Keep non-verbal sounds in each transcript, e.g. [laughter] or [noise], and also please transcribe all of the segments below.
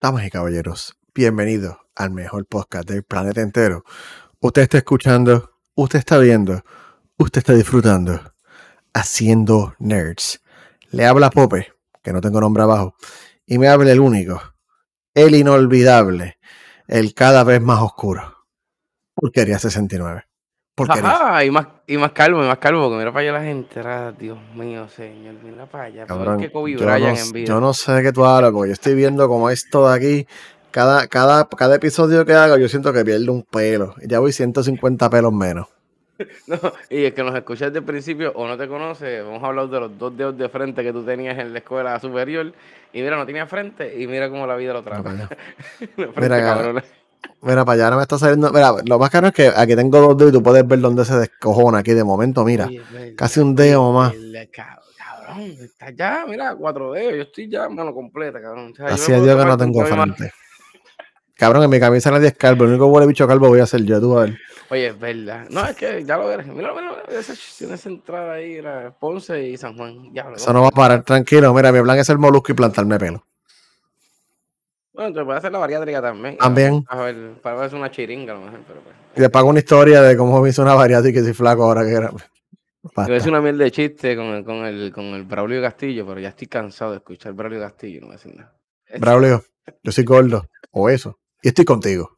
Damas y caballeros, bienvenidos al mejor podcast del planeta entero. Usted está escuchando, usted está viendo, usted está disfrutando. Haciendo Nerds. Le habla Pope, que no tengo nombre abajo, y me habla el único, el inolvidable, el cada vez más oscuro. Porquería 69. Porquería. Ajá, y más, y más calvo, y más calvo, porque mira para allá la gente, ah, Dios mío, señor, mira para allá, peor Cabrón, que Kobe yo, no, en vida. yo no sé de qué tú hablas, porque yo estoy viendo como esto de aquí. Cada, cada, cada episodio que hago, yo siento que pierdo un pelo. Ya voy 150 pelos menos. [laughs] No, y el que nos escucha desde el principio o no te conoce, vamos a hablar de los dos dedos de frente que tú tenías en la escuela superior, y mira, no tenía frente, y mira cómo la vida lo trata. [laughs] Frente, Mira, cabrón. Mira, para allá ahora me está saliendo. Mira, lo más caro es que aquí tengo dos dedos y tú puedes ver dónde se descojona aquí de momento. Mira, Oye, es casi un dedo más. el Cabrón, está ya, mira, cuatro dedos, yo estoy ya mano completa, cabrón. O sea, yo me Así puedo Dios que no tengo frente. Cabrón, en mi camisa nadie es calvo. El único huele bicho calvo voy a ser yo, tú a ver. Oye, es verdad. No, es que ya lo verás. Mira, mira, mira, esa, tiene esa entrada ahí, era Ponce y San Juan. Ya, Eso no va a parar, tranquilo. Mira, mi plan es el molusco y plantarme pelo. Bueno, te puede hacer la bariátrica también. También. A ver, para ver una chiringa a lo mejor, pero pues. Y le pago una historia de cómo me hizo una variática y que soy flaco ahora que era. Yo Basta. es una mierda de chiste con el, con el, con el Braulio Castillo, pero ya estoy cansado de escuchar Braulio Castillo, no voy a decir nada. Braulio, yo soy gordo. O eso. Y estoy contigo.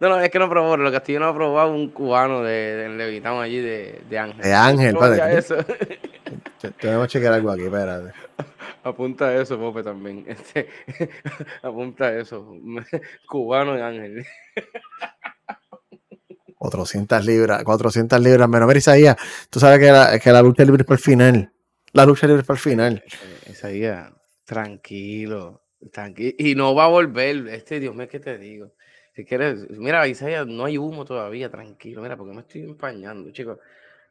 No, no, es que no probó, lo Castillo no ha probado un cubano de, de Levitán allí de, de Ángel. De Ángel, eso. Te- Tenemos que chequear algo aquí, espérate. [laughs] Apunta eso, Pope, también. Este, [laughs] apunta eso. [laughs] Cubano de Ángel. 400 libras, 400 libras menos. Mira, Isaías, tú sabes que la, que la lucha libre es para el final. La lucha libre es para el final. Eh, Esa día, tranquilo, tranquilo. Y no va a volver. Este, Dios mío, ¿qué te digo? Si quieres, mira, Isaías, no hay humo todavía, tranquilo. Mira, porque me estoy empañando, chicos.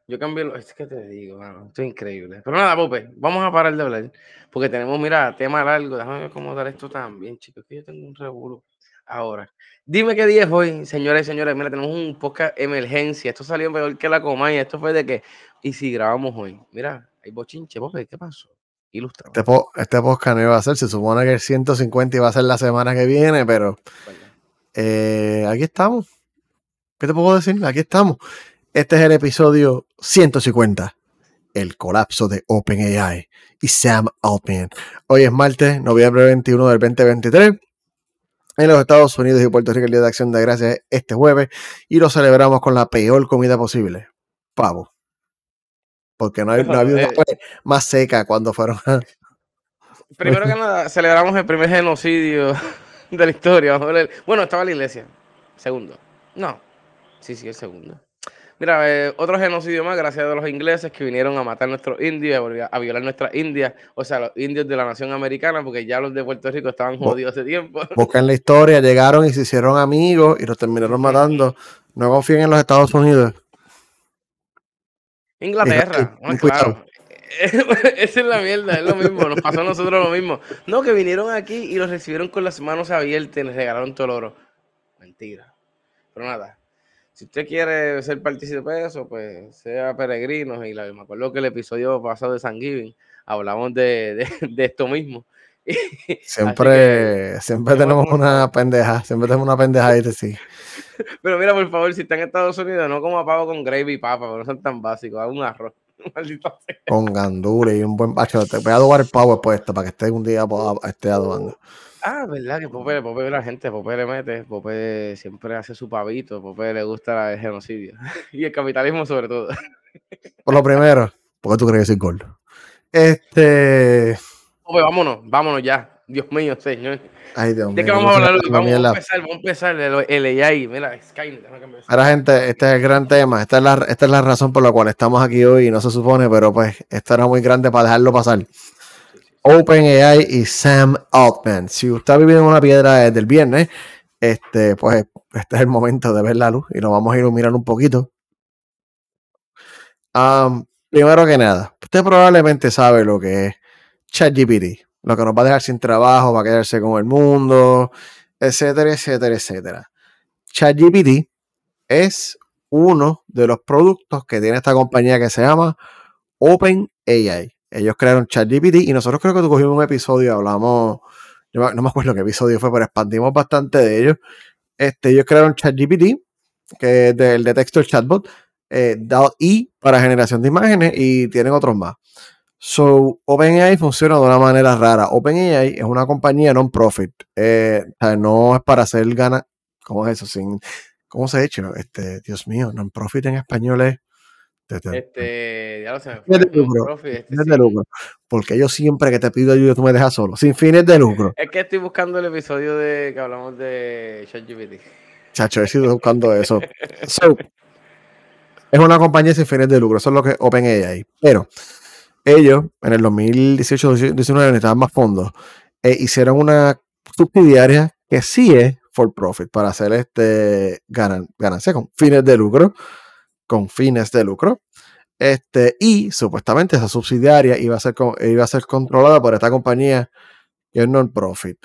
Yo cambié lo. Es que te digo, mano, esto es increíble. Pero nada, Pope, vamos a parar de hablar. Porque tenemos, mira, tema largo. Déjame acomodar esto también, chicos. Que yo tengo un revuelo. Ahora, dime qué día es hoy, señores y señores. Mira, tenemos un podcast emergencia. Esto salió peor que la coma y esto fue de que. ¿Y si grabamos hoy? Mira, hay bochinche, Pope, ¿qué pasó? Ilustra. Este, po- este podcast no iba a ser, se supone que el 150 iba a ser la semana que viene, pero eh, aquí estamos. ¿Qué te puedo decir? Aquí estamos. Este es el episodio 150. El colapso de OpenAI y Sam Altman. Hoy es martes, noviembre 21 del 2023. En los Estados Unidos y Puerto Rico el Día de Acción de Gracias es este jueves y lo celebramos con la peor comida posible. Pavo. Porque no, hay, no había una más seca cuando fueron Primero que nada, celebramos el primer genocidio [laughs] de la historia. Vamos a ver. Bueno, estaba la iglesia. Segundo. No. Sí, sí, el segundo. Mira, eh, otro genocidio más, gracias a los ingleses que vinieron a matar a nuestros indios, a violar nuestras indias, o sea, los indios de la nación americana, porque ya los de Puerto Rico estaban jodidos hace tiempo. [laughs] buscan la historia, llegaron y se hicieron amigos y los terminaron matando. No confíen en los Estados Unidos. Inglaterra, no, claro. [laughs] Esa es la mierda, es lo mismo, nos pasó a nosotros lo mismo. No, que vinieron aquí y los recibieron con las manos abiertas y les regalaron todo el oro. Mentira. Pero nada, si usted quiere ser partícipe de eso, pues sea peregrino. Y la, me acuerdo que el episodio pasado de San Giving hablamos de, de- de esto mismo. [laughs] Siempre, siempre Vamos, tenemos una pendeja, siempre tenemos una pendeja ahí, sí. [laughs] Pero mira, por favor, si está en Estados Unidos, no como pavo con gravy y papa, no son tan básicos, haga un arroz. [laughs] Maldito sea. Con gandules y un buen bacho. Te voy a adobar el pavo puesto para que esté un día esté adobando. Ah, verdad que Pope, Pope ve la gente, Pope le mete, Pope siempre hace su pavito, Pope le gusta el genocidio [laughs] y el capitalismo sobre todo. [laughs] Por lo primero, porque tú crees que soy gordo. Este. Pope, vámonos, vámonos ya. Dios mío, señor. Ay, Dios mío. ¿De qué vamos a hablar Vamos, empezar, vamos a empezar el, el AI. Mira, Skynet. Ahora, gente, este es el gran tema. Esta es, la, esta es la razón por la cual estamos aquí hoy y no se supone, pero pues esto era muy grande para dejarlo pasar. OpenAI y Sam Altman. Si usted ha vivido en una piedra desde el viernes, este, pues este es el momento de ver la luz y lo vamos a iluminar un poquito. Primero que nada, usted probablemente sabe lo que es ChatGPT, lo que nos va a dejar sin trabajo, va a quedarse con el mundo, etcétera, etcétera, etcétera. ChatGPT es uno de los productos que tiene esta compañía que se llama OpenAI. Ellos crearon ChatGPT y nosotros creo que cogimos un episodio hablamos yo no me acuerdo qué episodio fue, pero expandimos bastante de ellos. Este, ellos crearon ChatGPT, que es del de texto chatbot, eh, y para generación de imágenes y tienen otros más. So, OpenAI funciona de una manera rara. OpenAI es una compañía non-profit. Eh, o sea, no es para hacer ganas. ¿Cómo es eso? Sin, ¿Cómo se ha hecho? Este, Dios mío, non-profit en español es. Este, ya lo sé. Fines de lucro. Este, fines de lucro. Porque yo siempre que te pido ayuda, tú me dejas solo. Sin fines de lucro. Es que estoy buscando el episodio de que hablamos de ChatGPT. Chacho, he sido buscando eso. So, es una compañía sin fines de lucro. Eso es lo que OpenAI. Pero ellos, en el 2018-2019, necesitaban más fondos. E hicieron una subsidiaria que sí es for profit para hacer este ganancia con fines de lucro. Con fines de lucro. Este, y supuestamente esa subsidiaria iba a ser, iba a ser controlada por esta compañía que es non-profit.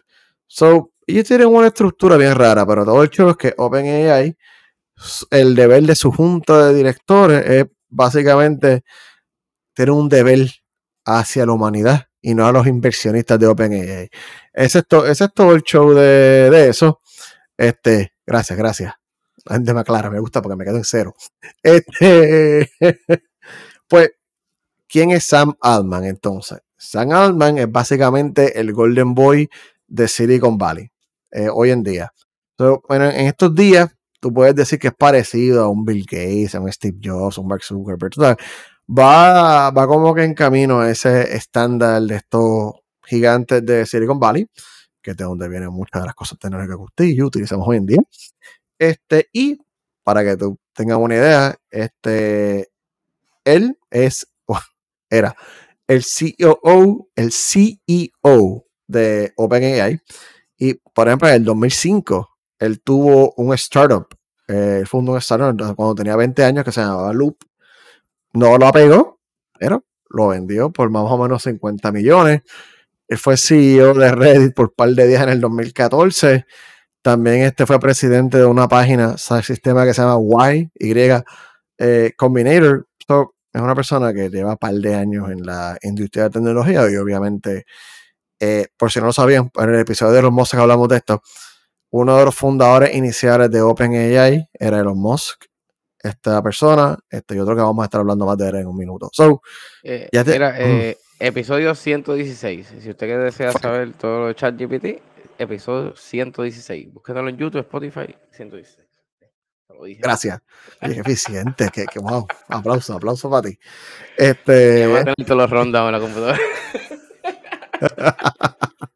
So, ellos tienen una estructura bien rara, pero todo el hecho es que OpenAI, el deber de su junta de directores es básicamente tiene un deber hacia la humanidad y no a los inversionistas de OpenAI. Ese es, ese es todo el show de, eso. Este, gracias, gracias. La gente me aclara, me gusta porque me quedo en cero. Este, [laughs] pues, ¿quién es Sam Altman entonces? Sam Altman es básicamente el Golden Boy de Silicon Valley eh, hoy en día. bueno, en estos días tú puedes decir que es parecido a un Bill Gates, a un Steve Jobs, a un Mark Zuckerberg va, va como que en camino ese estándar de estos gigantes de Silicon Valley, que es de donde vienen muchas de las cosas tecnológicas que usted y utilizamos hoy en día. Este, y para que tú tengas una idea, este, él es, [laughs] era el CEO, el CEO de OpenAI. Y, por ejemplo, en el 2005, él tuvo un startup. Eh, él fundó un startup cuando tenía 20 años que se llamaba Loop no lo apegó, pero lo vendió por más o menos 50 millones. Él fue CEO de Reddit por un par de días en el 2014. También este fue presidente de una página, un sistema que se llama Y, y eh, Combinator. es una persona que lleva un par de años en la industria de tecnología y obviamente, eh, por si no lo sabían, en el episodio de los Musk hablamos de esto. Uno de los fundadores iniciales de OpenAI era Elon Musk esta persona, este, y otro que vamos a estar hablando más de él en un minuto. So, eh, eh, episodio 116. Si usted desea saber todo lo de ChatGPT, episodio 116. Búsquenlo en YouTube, Spotify, 116. Gracias. Qué eficiente. que, que, wow. Aplauso, aplauso para ti. Este. Voy a tener todos los rundown en la computadora. [laughs]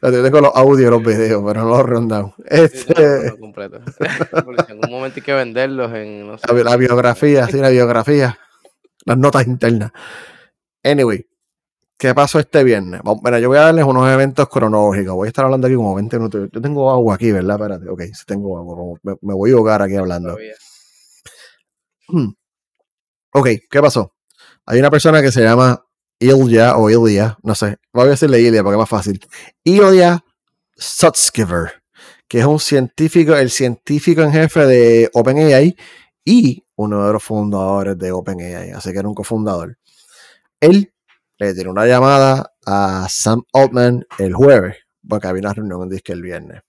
Yo tengo los audios y los videos, pero no los rundown. Este... completo. [laughs] en algún momento hay que venderlos en. la, biografía, sí, la biografía. Las notas internas. Anyway, ¿qué pasó este viernes? Bueno, yo voy a darles unos eventos cronológicos. Voy a estar hablando aquí como 20 minutos. Yo tengo agua aquí, ¿verdad? Espérate. Ok, si tengo agua. Me, voy a ahogar aquí hablando. Hmm. Ok, ¿qué pasó? Hay una persona que se llama Ilya o Ilya, no sé, voy a decirle Ilya porque es más fácil. Ilya Sutskever, que es un científico, el científico en jefe de OpenAI y uno de los fundadores de OpenAI, así que era un cofundador. Él le dio una llamada a Sam Altman el jueves, porque había una reunión en disque el viernes.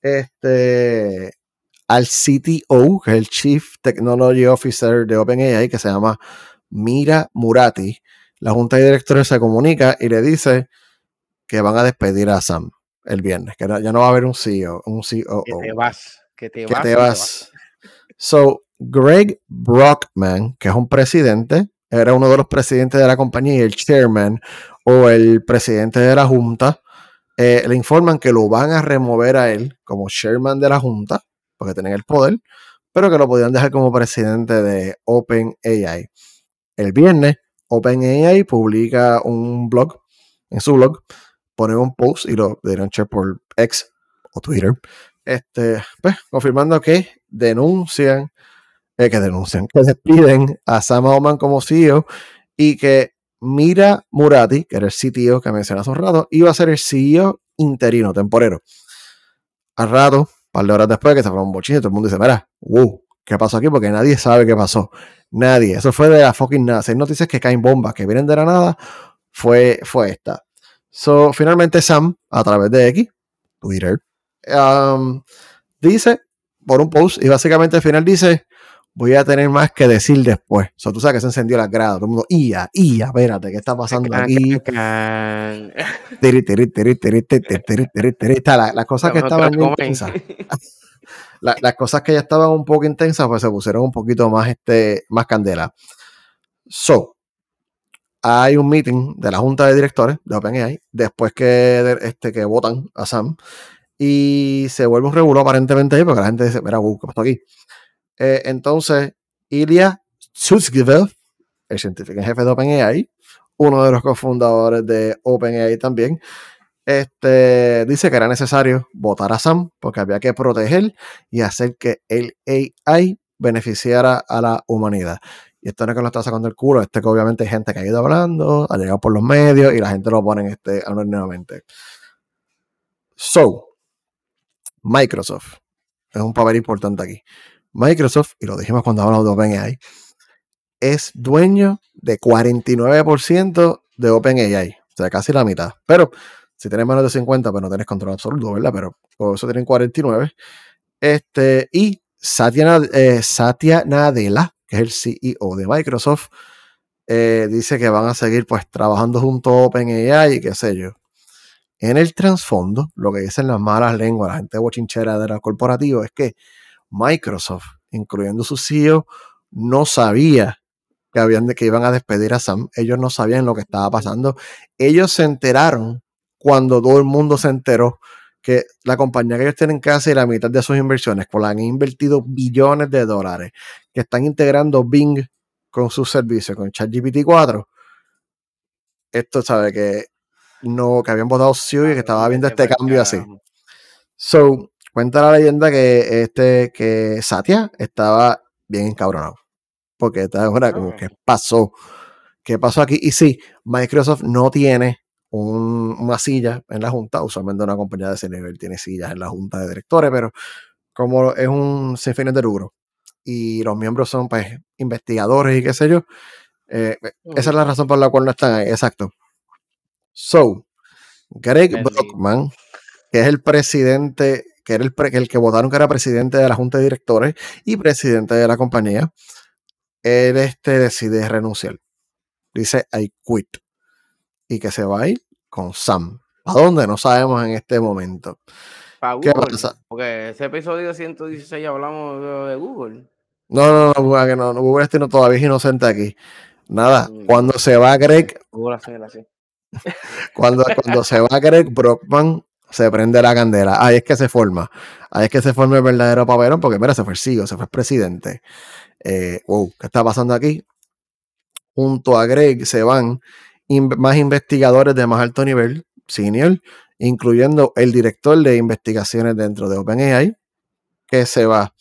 Este, al CTO, que es el Chief Technology Officer de OpenAI, que se llama Mira Murati, la junta de directores se comunica y le dice que van a despedir a Sam el viernes, que ya no va a haber un CEO, un CEO. Que te vas, que te, vas, te vas. So, Greg Brockman, que es un presidente, era uno de los presidentes de la compañía y el chairman o el presidente de la junta, eh, le informan que lo van a remover a él como chairman de la junta, porque tienen el poder, pero que lo podían dejar como presidente de OpenAI. El viernes, OpenAI publica un blog, en su blog, pone un post y lo denuncia por X o Twitter, este, pues, confirmando que denuncian, eh, que denuncian, que despiden a Sam Altman como CEO y que Mira Murati, que era el CTO que mencioné hace un rato, iba a ser el CEO interino, temporero. Al rato, un par de horas después que se fue un bochín, todo el mundo dice, mira, wow, ¿qué pasó aquí? Porque nadie sabe qué pasó. Nadie. Eso fue de la fucking nada. Seis noticias que caen bombas, que vienen de la nada, fue, fue esta. So, finalmente Sam, a través de X, Twitter, um, dice por un post y básicamente al final dice voy a tener más que decir después. O sea, tú sabes que se encendió la grada. Todo el mundo, ia, ia, espérate, ¿qué está pasando aquí? Las cosas que estaban Las cosas que ya estaban un poco intensas, pues se pusieron un poquito más, este, más candela. So, hay un meeting de la junta de directores de OpenAI después que, este, que votan a Sam y se vuelve un regulo aparentemente ahí porque la gente dice, mira, ¿qué pasó aquí? Eh, entonces, Ilya Sutskever, el científico en jefe de OpenAI, uno de los cofundadores de OpenAI también, este, dice que era necesario votar a Sam porque había que proteger y hacer que el AI beneficiara a la humanidad. Y esto no es que lo está sacando el culo, este que obviamente hay gente que ha ido hablando, ha llegado por los medios y la gente lo pone este anónimamente. So, Microsoft es un papel importante aquí. Microsoft, y lo dijimos cuando hablamos de OpenAI, es dueño de 49% de OpenAI, o sea, casi la mitad. Pero si tienes menos de 50, pues no tienes control absoluto, ¿verdad? Pero por eso tienen 49. Este, y Satya, eh, Satya Nadella, que es el CEO de Microsoft, eh, dice que van a seguir pues trabajando junto a OpenAI y qué sé yo. En el trasfondo, lo que dicen las malas lenguas, la gente bochinchera de la corporativa, es que Microsoft, incluyendo su CEO, no sabía que, habían, que iban a despedir a Sam. Ellos no sabían lo que estaba pasando. Ellos se enteraron cuando todo el mundo se enteró que la compañía que ellos tienen casi la mitad de sus inversiones, con la han invertido billones de dólares, que están integrando Bing con sus servicios, con ChatGPT 4. Esto sabe que no, que habían votado CEO y que estaba viendo este cambio así. So, Cuenta la leyenda que este, que Satya estaba bien encabronado. Porque estaba ahora como, ¿qué pasó? ¿Qué pasó aquí? Y sí, Microsoft no tiene una silla en la junta. Usualmente una compañía de ese nivel tiene sillas en la junta de directores, pero como es un sin fines de lucro y los miembros son pues investigadores y qué sé yo, eh, esa es la razón por la cual no están ahí. Exacto. So, Greg Brockman, que es el presidente que era el, el, que votaron que era presidente de la junta de directores y presidente de la compañía, él este, decide renunciar. Dice, I quit. Y que se va a ir con Sam. ¿A dónde? No sabemos en este momento. ¿Qué pasa? Porque ese episodio 116 hablamos de Google. No, no, no, Google, no, Google este no, todavía es inocente aquí. Nada, mm. cuando se va Greg. Google así. [laughs] cuando, cuando se va Greg Brockman, se prende la candela. Ahí es que se forma. Ahí es que se forma el verdadero papelón, porque mira, se fue el CEO, se fue el presidente. Eh, wow, ¿qué está pasando aquí? Junto a Greg se van más investigadores de más alto nivel, senior, incluyendo el director de investigaciones dentro de OpenAI, que se va.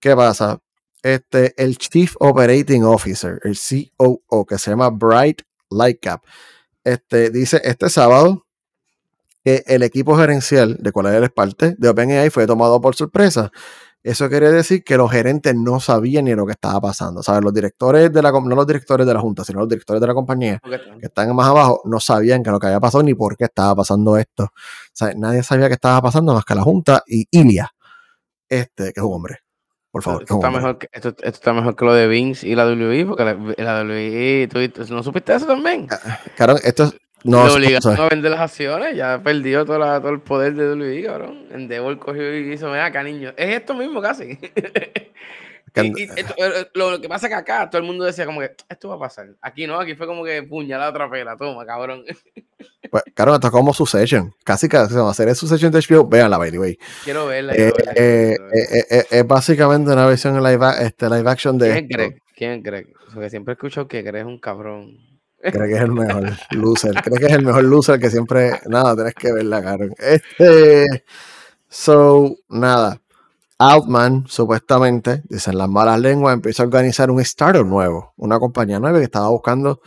¿Qué pasa? Este, el Chief Operating Officer, el COO, que se llama Bright Lightcap, este, dice este sábado que el equipo gerencial de cual él es parte de OpenAI fue tomado por sorpresa. Eso quiere decir que los gerentes no sabían ni lo que estaba pasando. ¿Sabes? Los directores de la no los directores de la junta, sino los directores de la compañía que están más abajo, no sabían que lo que había pasado ni por qué estaba pasando esto. ¿Sabes? Nadie sabía qué estaba pasando más que la junta y Ilia, este, que es un hombre. Por favor. Esto está, mejor que, esto, está mejor que lo de Vince y la WWE, porque la, la WWE, ¿tú, ¿no supiste eso también? Ah, claro, esto es no, le obligaron a vender las acciones, ya perdió todo, todo el poder de WWE, cabrón. Endeavor cogió y hizo, mira acá, niño. Es esto mismo casi. [laughs] y, eh, lo, que pasa es que acá todo el mundo decía como que esto va a pasar. Aquí no, aquí fue como que puñalada otra pela, toma, cabrón. [laughs] Pues, claro, esto es como Succession. Casi que se va a hacer Succession de HBO. Véanla, by the way. Quiero verla. Eh, eh, es básicamente una versión en live, este, live action de. ¿Quién es Greg? ¿Quién es Greg? Porque siempre escucho que Greg es un cabrón. Creo que es el [laughs] mejor loser. Creo que es el mejor loser que siempre. Nada, tenés que verla, Karen. Este. So, nada. Altman, supuestamente, dicen las malas lenguas, empieza a organizar un startup nuevo, una compañía nueva que estaba buscando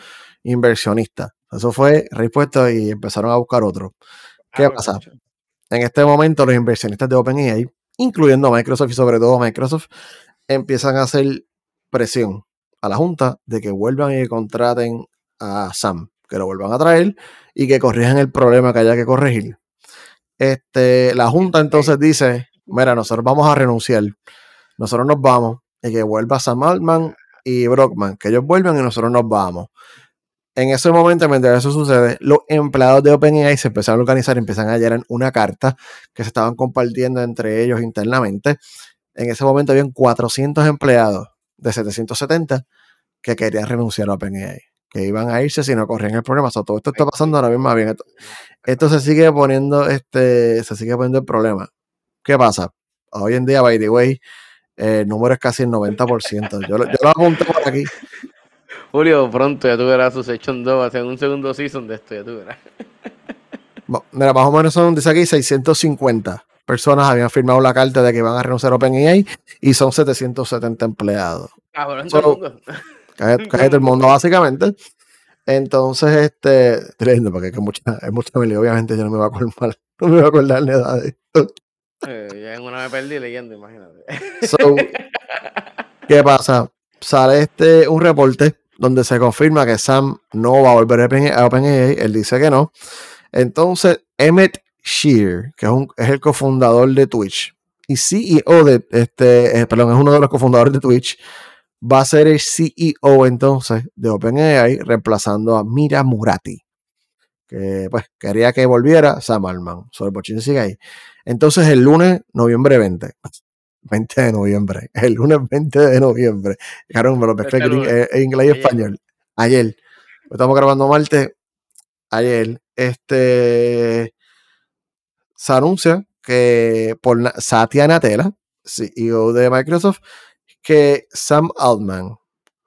inversionistas. Eso fue respuesta y empezaron a buscar otro. ¿Qué ah, pasa? En este momento, los inversionistas de OpenAI, incluyendo Microsoft y sobre todo Microsoft, empiezan a hacer presión a la Junta de que vuelvan y contraten a Sam. que lo vuelvan a traer y que corrijan el problema que haya que corregir. Este, la Junta entonces dice, mira, nosotros vamos a renunciar, nosotros nos vamos, y que vuelva Sam Altman y Brockman, que ellos vuelvan y nosotros nos vamos. En ese momento, mientras eso sucede, los empleados de OpenAI se empezaron a organizar, empiezan a llenar una carta que se estaban compartiendo entre ellos internamente. En ese momento habían 400 empleados de 770 que querían renunciar a OpenAI, que iban a irse si no corrían el problema. todo esto está pasando ahora mismo bien. Esto, se sigue poniendo, este, se sigue poniendo el problema. ¿Qué pasa? Hoy en día, by the way, el número es casi el 90%. Yo, yo lo apunté por aquí. [laughs] Julio, pronto ya tú verás su Section 2, hacer un segundo season de esto, ya tú verás. [laughs] Mira, más o menos son, dice aquí, 650 personas habían firmado la carta de que van a renunciar a OpenAI y son 770 empleados. Cabrón, todo el mundo. Cállate el mundo, básicamente. Entonces, este, tremendo, porque es mucha, es mucha obviamente yo no me voy a acordar, [laughs] no me voy a acordar de edad de esto. Eh, ya en una me perdí leyendo, imagínate. [laughs] ¿Qué pasa? Sale este un reporte donde se confirma que Sam no va a volver a OpenAI, él dice que no. Entonces, Emmett Shear, que es, un, es el cofundador de Twitch y CEO de, este, eh, perdón, es uno de los cofundadores de Twitch, va a ser el CEO entonces de OpenAI, reemplazando a Mira Murati, que pues quería que volviera Sam Altman. Sobre el sigue ahí. Entonces, el lunes, noviembre 20, 20 [laughs] de noviembre. El lunes 20 de noviembre. Claro, me lo pesqué en, inglés y español. Ayer. Estamos grabando martes. Ayer. Este. Se anuncia que por Satya Nadella, CEO de Microsoft, que Sam Altman,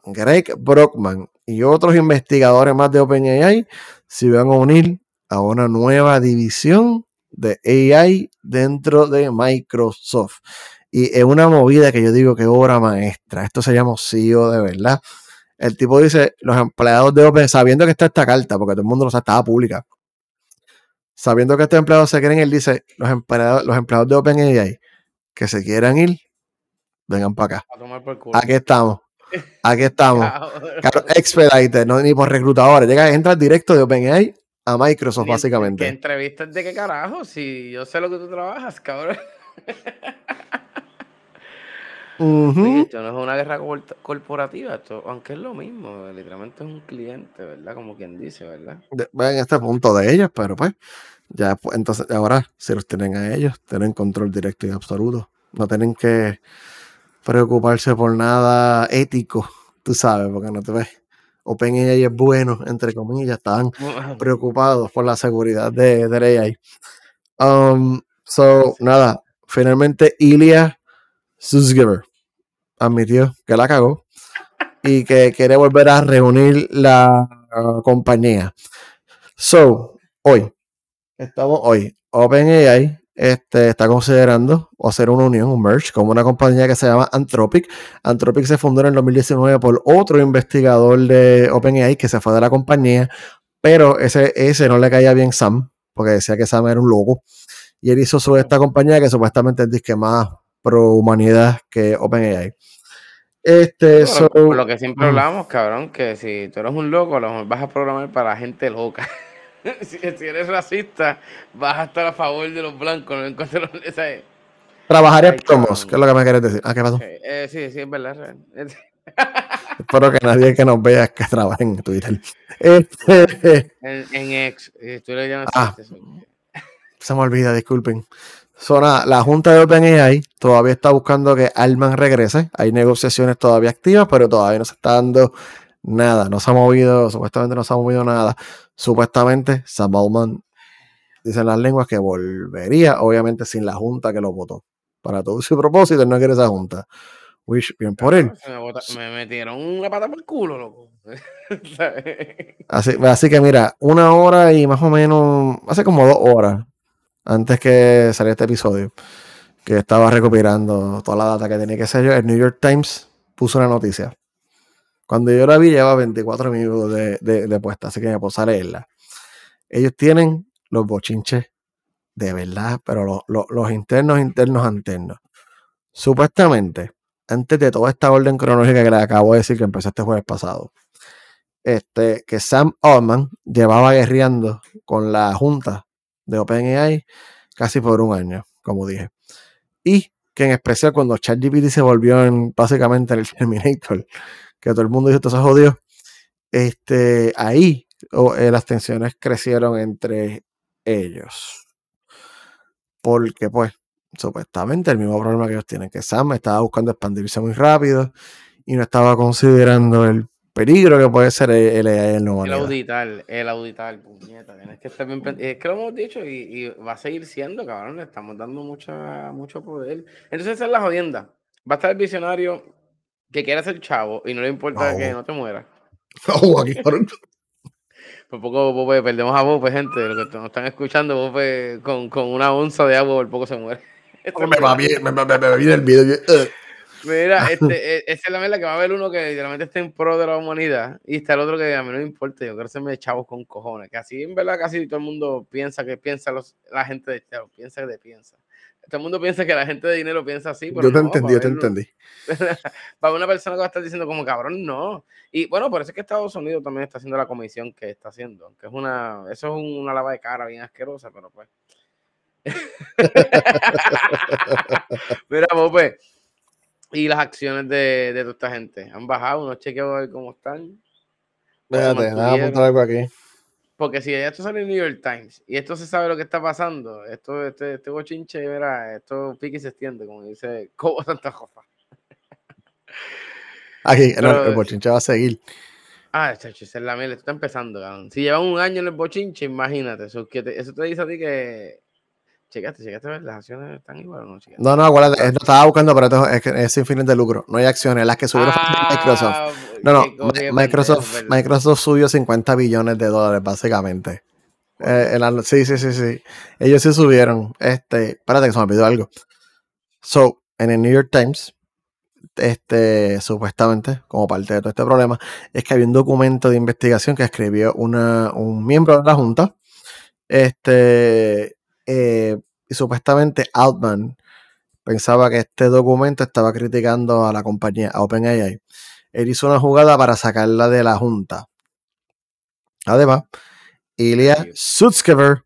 Greg Brockman y otros investigadores más de OpenAI se van a unir a una nueva división de AI dentro de Microsoft. Y es una movida que yo digo que obra maestra. Esto se llama CEO de verdad. El tipo dice, los empleados de OpenAI, sabiendo que está esta carta, porque todo el mundo lo sabe, estaba pública. Sabiendo que estos empleados se quieren ir, dice, los empleados, los empleados de OpenAI que se quieran ir, vengan para acá. Aquí estamos. Aquí estamos. [laughs] claro, expedite, no ni por reclutadores. Llega, entra directo de OpenAI a Microsoft, básicamente. ¿Qué entrevistas de qué carajo? Si yo sé lo que tú trabajas, cabrón. [laughs] esto no es una guerra corporativa, esto, aunque es lo mismo, literalmente es un cliente, ¿verdad? Como quien dice, ¿verdad? en este punto de ellos, pero pues, ya pues, entonces ahora, si los tienen a ellos, tienen control directo y absoluto. No tienen que preocuparse por nada ético, tú sabes, porque no te ves. OpenAI es bueno, entre comillas, están preocupados por la seguridad de, de AI. Um, so, nada, finalmente Ilya Susgiver admitió que la cagó y que quiere volver a reunir la compañía. So, hoy, estamos hoy, OpenAI este, está considerando hacer una unión, un merge, con una compañía que se llama Anthropic. Anthropic se fundó en el 2019 por otro investigador de OpenAI que se fue de la compañía, pero ese, ese no le caía bien Sam, porque decía que Sam era un loco. Y él hizo sobre esta compañía que supuestamente es disque más pro humanidad que OpenAI. Este, lo que siempre hablamos, cabrón, que si tú eres un loco, lo vas a programar para gente loca. [laughs] [laughs] si, eres racista, vas a estar a favor de los blancos. No encuentro esa Trabajar en promos, ¿qué es lo que me quieres decir? Ah, ¿qué pasó? Eh, sí, sí, es verdad. [laughs] Espero que nadie que nos vea que trabaje en Twitter. Este, en, en ex, tú le llamas ah, [laughs] se me olvida, disculpen. Zona, la Junta de OpenAI todavía está buscando que Alman regrese. Hay negociaciones todavía activas, pero todavía no se está dando nada. No se ha movido, supuestamente no se ha movido nada. Supuestamente Sam Altman, dicen las lenguas, que volvería, obviamente sin la Junta que lo votó. Para todo su propósito, él no quiere esa Junta. Wish, bien por él. Me, metieron una pata por el culo, loco. [laughs] así, así que mira, una hora y más o menos, hace como dos horas antes que saliera este episodio, que estaba recuperando toda la data que tenía que ser yo, el New York Times puso una noticia. Cuando yo la vi, llevaba 24 minutos de, de, puesta, así que me puse a leerla. Ellos tienen los bochinches de verdad, pero los, internos, internos, internos. Supuestamente, antes de toda esta orden cronológica que le acabo de decir que empezó este jueves pasado, este, que Sam Altman llevaba guerreando con la junta de OpenAI casi por un año, como dije. Y que en especial cuando ChatGPT se volvió en, básicamente en el [laughs] Terminator, que todo el mundo dijo, esto se jodió, este, ahí eh, las tensiones crecieron entre ellos. Porque pues, supuestamente el mismo problema que ellos tienen, que Sam estaba buscando expandirse muy rápido y no estaba considerando el peligro que puede ser el, el, nuevo el auditar, el auditar, puñeta, tienes que estar bien Es que lo hemos dicho y, va a seguir siendo, cabrón, le estamos dando mucha, mucho poder. Entonces esa es la jodienda. Va a estar el visionario que quiera ser chavo y no le importa que no te mueras. [laughs] Oh, por poco Bope, perdemos a Bope, gente, lo que nos están escuchando, Bope con, con una onza de agua por poco se muere. [laughs] me va bien, me, me, me, viene el video. Mira, [laughs] este, e, esa es la verdad que va a haber uno que literalmente está en pro de la humanidad y está el otro que a mí no me importa, yo quiero serme chavos con cojones, que así en verdad casi todo el mundo piensa que piensa los, la gente de chavos, piensa que piensa. Todo el mundo piensa que la gente de dinero piensa así. Pero yo te entendí, yo te entendí. [laughs] para una persona que va a estar diciendo como cabrón, no. Y bueno, por eso es que Estados Unidos también está haciendo la comisión que está haciendo, que es una, eso es una lava de cara bien asquerosa, pero pues. [laughs] Mira, pues, y las acciones de, de toda esta gente, ¿han bajado? ¿Unos chequeos a ver cómo están? Espérate, nada, apuntar algo aquí. Porque si esto sale en New York Times y esto se sabe lo que está pasando, esto, este, este bochinche, verá, esto pique y se extiende, como dice como [laughs] Santa Jofa. Aquí, el bochinche va a seguir. Ah, chacho, es la miel, esto está empezando, cabrón. Si llevan un año en el bochinche, imagínate, eso, que eso te dice a ti que Checaste, checaste, las acciones están igual o no, No, no, acuérdate, lo estaba buscando, pero es, es sin fines de lucro. No hay acciones. Las que subieron ah, Microsoft. No, no, Microsoft, Microsoft subió 50 billones de dólares, básicamente. Eh, sí, sí, sí, sí. Ellos sí subieron. Este, espérate que se me olvidó algo. So, en el New York Times, este, supuestamente, como parte de todo este problema, es que había un documento de investigación que escribió una, un miembro de la Junta. Este, eh, y supuestamente Altman pensaba que este documento estaba criticando a la compañía, a OpenAI. Él hizo una jugada para sacarla de la junta. Además, Ilya Sutskever,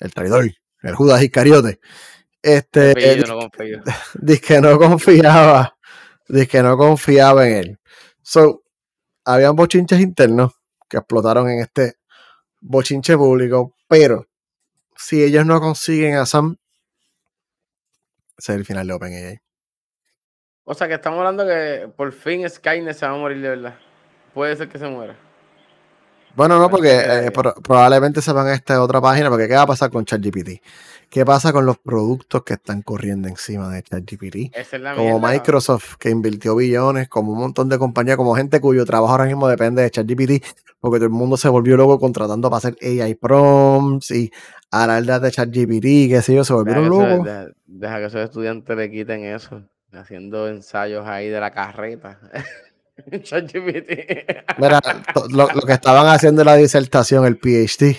el traidor, el Judas Iscariote, este, [laughs] dice que no confiaba, dice que no confiaba en él. So, habían bochinches internos que explotaron en este bochinche público, pero si ellos no consiguen a Sam, ese es el final de OpenAI. O sea que estamos hablando que por fin Skynet se va a morir de verdad. Puede ser que se muera. Bueno, no, porque eh, probablemente se van a esta otra página, porque ¿qué va a pasar con ChatGPT? ¿Qué pasa con los productos que están corriendo encima de ChatGPT? como Microsoft, que invirtió billones, como un montón de compañías, como gente cuyo trabajo ahora mismo depende de ChatGPT, porque todo el mundo se volvió loco contratando para hacer AI prompts y hablar de ChatGPT, qué sé yo, se volvieron locos. Deja, que esos estudiantes le quiten eso, haciendo ensayos ahí de la carreta. [laughs] Mira, lo, lo, que estaban haciendo en la disertación, el PhD,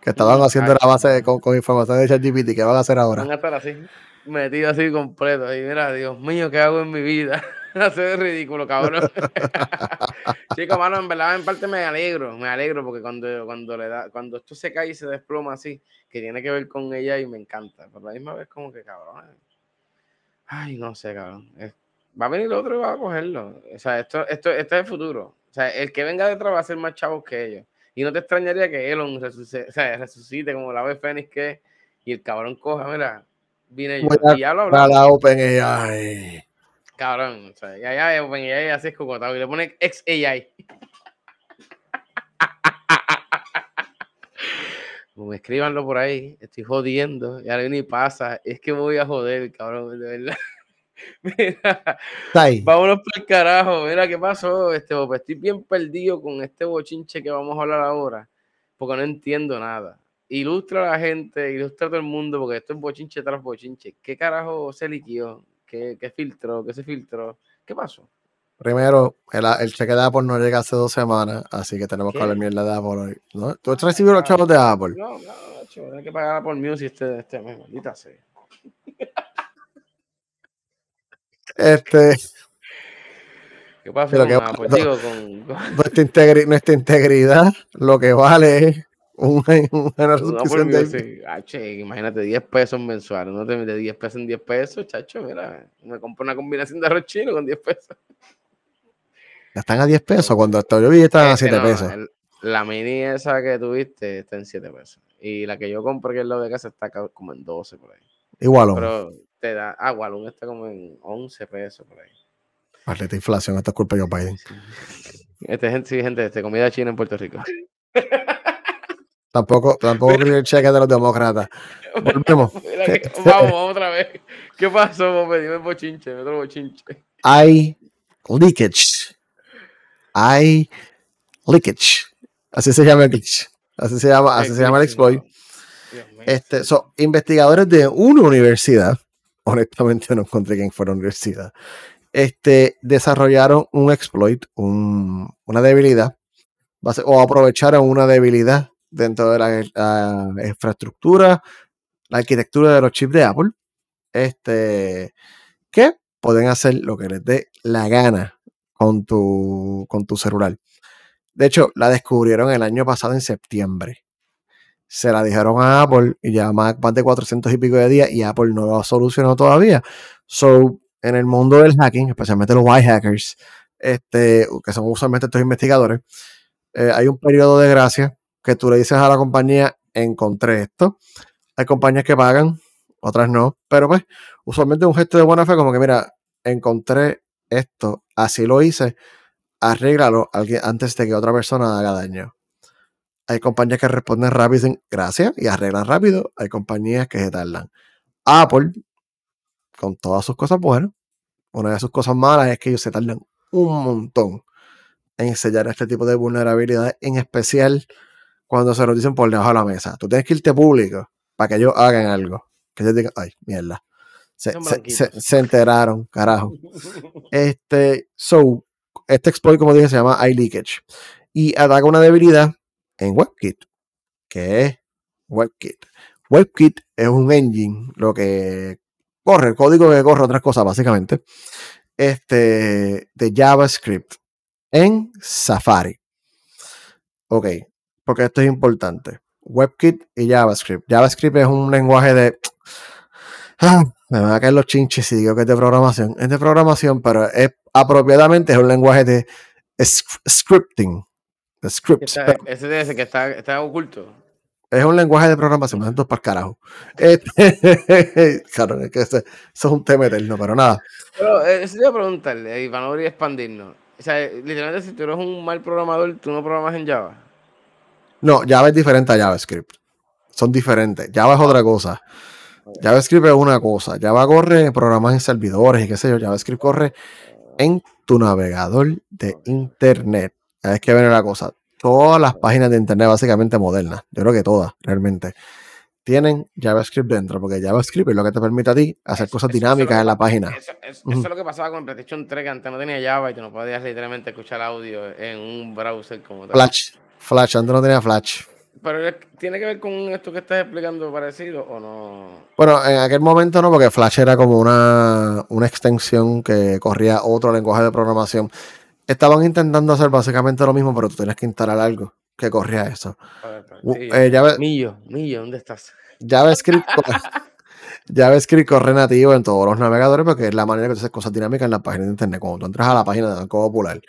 que estaban haciendo la base con, con, información de ChatGPT, ¿qué van a hacer ahora? Van a estar así, metido así completo. Y mira, Dios mío, ¿qué hago en mi vida? [laughs] Hacer ridículo, cabrón. [laughs] Chicos, mano, en verdad, en parte me alegro, me alegro porque cuando, cuando, le da, cuando esto se cae y se desploma así, que tiene que ver con ella y me encanta. Pero a la misma vez, como que, cabrón. Ay, no sé, cabrón. Va a venir otro y va a cogerlo. O sea, esto, esto, esto es el futuro. O sea, el que venga detrás va a ser más chavos que ellos. Y no te extrañaría que Elon resucite, o sea, resucite como la ave Fénix que y el cabrón coja, mira, vine yo. y ya lo hablamos. la OpenAI. Cabrón, o sea, ya, ya, OpenAI así es cocotado y le pone XAI. Pues escríbanlo por ahí, estoy jodiendo, y ahora ni pasa, es que voy a joder, cabrón, de verdad. [laughs] Mira, vámonos por el carajo. Mira, ¿qué pasó? Este, estoy bien perdido con este bochinche que vamos a hablar ahora, porque no entiendo nada. Ilustra a la gente, ilustra a todo el mundo, porque esto es bochinche tras bochinche. ¿Qué carajo se liquió? ¿Qué, qué filtró? ¿Qué se filtró? ¿Qué pasó? Primero, el, el, cheque de Apple no llega hace dos semanas, así que tenemos que hablar mierda de Apple hoy. ¿no? ¿Tú has recibido los chavos de Apple? No, no, hay que pagar Apple Music este, este mes, maldita sea. [laughs] Este. ¿Qué pasa con que- Apple? Digo, con, con- [laughs] Nuestra, integri- nuestra integridad lo que vale es una, una suscripción de... Music. Ah, che, imagínate, 10 pesos mensuales. No te metes 10 pesos en 10 pesos, chacho, mira. Me compro una combinación de arroz chino con 10 pesos. Están a 10 pesos. Cuando hasta yo vi estaban a Este 7 no, pesos. el- la mini esa que tuviste está en 7 pesos. Y la que yo compré que es lo de casa está como en 12 por ahí. Igual, Pero te da. Ah, Walloon está como en 11 pesos por ahí. maldita inflación, esta es culpa de Joe Biden. Este gente, sí, gente, este, comida china en Puerto Rico. [laughs] Tampoco, tampoco el cheque de los demócratas. [laughs] Volvemos. Que- vamos, vamos otra vez. ¿Qué pasó, Pope? Dime el bochinche, otro bochinche. Hay leakage. Hay leakage. Así se llama el glitch. Así se llama, así se llama el exploit. Este, investigadores de una universidad, [laughs] honestamente no encontré quién fue la universidad, este, desarrollaron un exploit, un- una debilidad, o aprovecharon una debilidad dentro de la, la infraestructura, la arquitectura de los chips de Apple, este, que pueden hacer lo que les dé la gana con tu, con tu celular. De hecho, la descubrieron el año pasado en septiembre se la dijeron a Apple y ya más, de 400 y pico de días y Apple no lo ha solucionado todavía. So, en el mundo del hacking, especialmente los white hackers, este, que son usualmente estos investigadores, eh, hay un periodo de gracia que tú le dices a la compañía, encontré esto. Hay compañías que pagan, otras no, pero pues usualmente un gesto de buena fe como que, mira, encontré esto, así lo hice, arréglalo antes de que otra persona haga daño. Hay compañías que responden rápido y dicen gracias y arreglan rápido. Hay compañías que se tardan. Apple, con todas sus cosas buenas, una de sus cosas malas es que ellos se tardan un montón en enseñar este tipo de vulnerabilidades, en especial cuando se lo dicen por debajo de la mesa. Tú tienes que irte público para que ellos hagan algo. Que ellos digan, ay, mierda. Se, se enteraron, carajo. [laughs] Este, so, este exploit, como dije, se llama iLeakage. Y ataca una debilidad en WebKit, que es WebKit. WebKit es un engine, lo que corre, el código que corre otras cosas, básicamente, este, de JavaScript en Safari. Ok, porque esto es importante. WebKit y JavaScript. JavaScript es un lenguaje de... Ah, me van a caer los chinches si digo que es de programación. Es de programación, pero es apropiadamente es un lenguaje de sc- scripting. De está- ese ser que está, está oculto. Es un lenguaje de programación, me para el carajo. Este, [laughs] claro, es que eso es un tema eterno, pero nada. Pero eh, eso te iba a preguntarle, y para no expandirnos. O sea, literalmente, si tú eres un mal programador, tú no programas en Java. No, Java es diferente a JavaScript. Son diferentes. Java es otra cosa. JavaScript es una cosa. Java corre en programas en servidores y qué sé yo. JavaScript corre en tu navegador de internet. Es que viene la cosa. Todas las páginas de internet básicamente modernas, yo creo que todas realmente, tienen JavaScript dentro, porque JavaScript es lo que te permite a ti hacer Eso- cosas eso- dinámicas en la página. Eso, es lo que pasaba con PlayStation 3, que antes no tenía Java y tú no podías literalmente escuchar audio en un browser como tal. Flash. Flash, antes no tenía Flash. Pero tiene que ver con esto que estás explicando parecido o no. Bueno, en aquel momento no, porque Flash era como una, una extensión que corría otro lenguaje de programación. Estaban intentando hacer básicamente lo mismo, pero tú tenías que instalar algo que corría eso. A ver, espera, U- sí. eh, Java- Millo, Millo, ¿dónde estás? JavaScript, [laughs] JavaScript corre nativo en todos los navegadores porque es la manera que tú haces cosas dinámicas en la página de internet. Cuando tú entras a la página de Banco Popular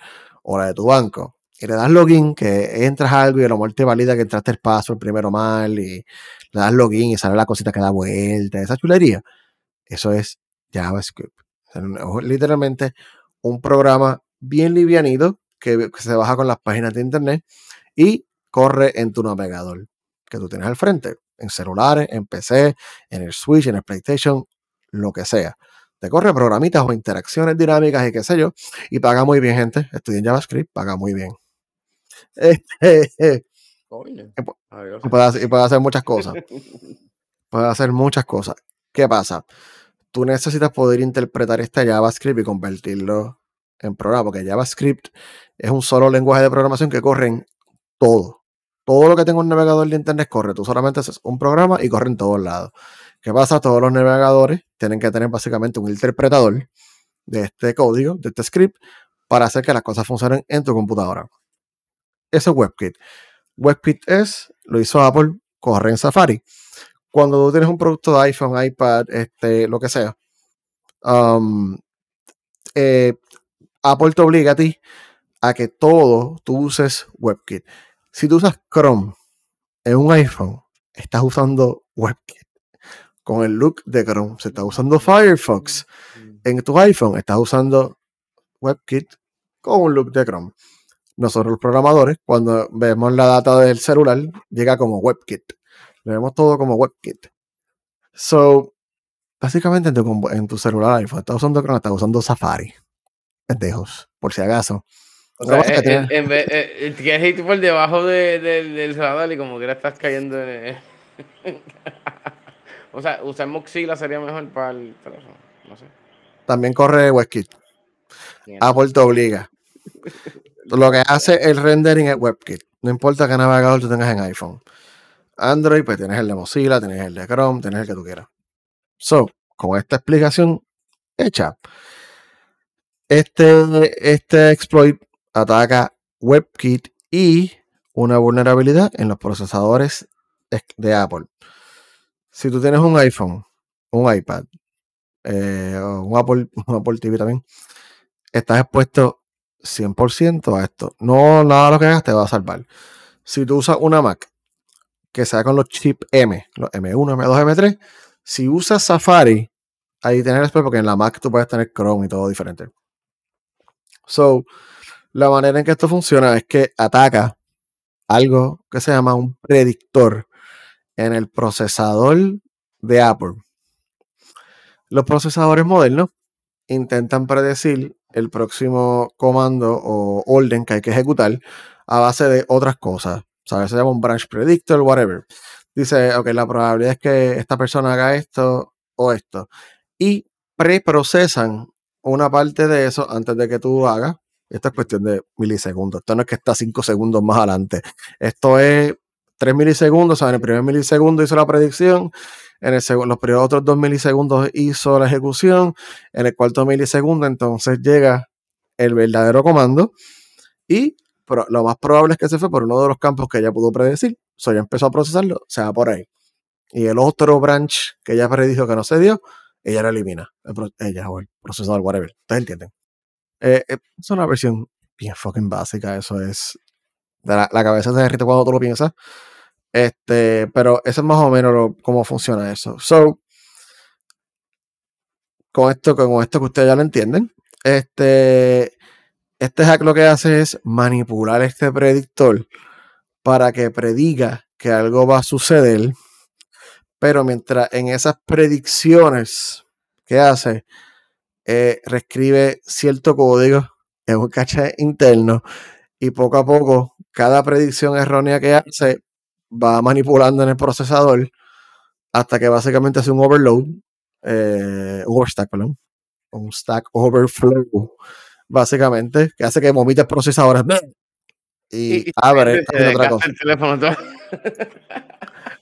o la de tu banco y le das login, que entras algo y a lo mejor te valida que entraste el paso el primero mal y le das login y sale la cosita que da vuelta, esa chulería. Eso es JavaScript. Es literalmente un programa bien livianito que, se baja con las páginas de internet y corre en tu navegador que tú tienes al frente, en celulares, en PC, en el Switch, en el PlayStation, lo que sea. Te corre programitas o interacciones dinámicas y qué sé yo, y paga muy bien, gente. Estudien JavaScript, paga muy bien. Este, Coño. Y puede hacer, y puede hacer muchas cosas. [laughs] Puede hacer muchas cosas. ¿Qué pasa? Tú necesitas poder interpretar este JavaScript y convertirlo en programa, porque JavaScript es un solo lenguaje de programación que corre en todo. Todo lo que tenga un navegador de internet corre. Tú solamente haces un programa y corre en todos lados. ¿Qué pasa? Todos los navegadores tienen que tener básicamente un interpretador de este código, de este script, para hacer que las cosas funcionen en tu computadora. Ese es WebKit. WebKit es, lo hizo Apple, corre en Safari. Cuando tú tienes un producto de iPhone, iPad, este, lo que sea, um, eh, Apple te obliga a ti a que todo tú uses WebKit. Si tú usas Chrome en un iPhone, estás usando WebKit con el look de Chrome. Si estás usando Firefox en tu iPhone, estás usando WebKit con un look de Chrome. Nosotros los programadores, cuando vemos la data del celular, llega como WebKit. Le vemos todo como WebKit. So, básicamente en tu, en tu celular iPhone, estás usando Chrome, estás usando Safari pendejos, por si acaso. O sea, en, en, vez, eh, ir por debajo de, del radar y como que estás cayendo en... [laughs] o sea, usar Mozilla sería mejor para el teléfono, no sé. También corre WebKit. Apple te obliga. Lo que hace el rendering es WebKit. No importa qué navegador tú tengas en iPhone. Android, pues tienes el de Mozilla, tienes el de Chrome, tienes el que tú quieras. So, con esta explicación hecha, este, este exploit ataca WebKit y una vulnerabilidad en los procesadores de Apple. Si tú tienes un iPhone, un iPad, eh, un, Apple, [laughs] un Apple TV también, estás expuesto 100% a esto. No nada de lo que hagas te va a salvar. Si tú usas una Mac que sea con los chips M, los M1, M2, M3, si usas Safari, ahí tienes porque en la Mac tú puedes tener Chrome y todo diferente. So, la manera en que esto funciona es que ataca algo que se llama un predictor en el procesador de Apple. Los procesadores modernos intentan predecir el próximo comando o orden que hay que ejecutar a base de otras cosas. ¿Sabes? Se llama un branch predictor, whatever. Dice, ok, la probabilidad es que esta persona haga esto o esto. Y preprocesan una parte de eso antes de que tú hagas. Esto es cuestión de milisegundos. Esto no es que está 5 segundos más adelante. Esto es 3 milisegundos. O sea, en el primer milisegundo hizo la predicción. En el los primeros otros 2 milisegundos hizo la ejecución. En el cuarto milisegundo, entonces llega el verdadero comando. Y lo más probable es que se fue por uno de los campos que ella pudo predecir. O sea, ya empezó a procesarlo, se va por ahí. Y el otro branch que ella predijo que no se dio, ella la elimina. ella o el procesador, whatever. Ustedes entienden. Eh, eh, es una versión bien fucking básica. Eso es. La, cabeza se derrite cuando tú lo piensas. Este, pero eso es más o menos cómo funciona eso. So, con esto, con esto que ustedes ya lo entienden, este, este hack lo que hace es manipular este predictor para que prediga que algo va a suceder pero mientras en esas predicciones que hace, eh, reescribe cierto código en un caché interno y poco a poco cada predicción errónea que hace va manipulando en el procesador hasta que básicamente hace un overload, eh, un overstack, perdón, un stack overflow, básicamente, que hace que vomite el procesador y, abre otra cosa.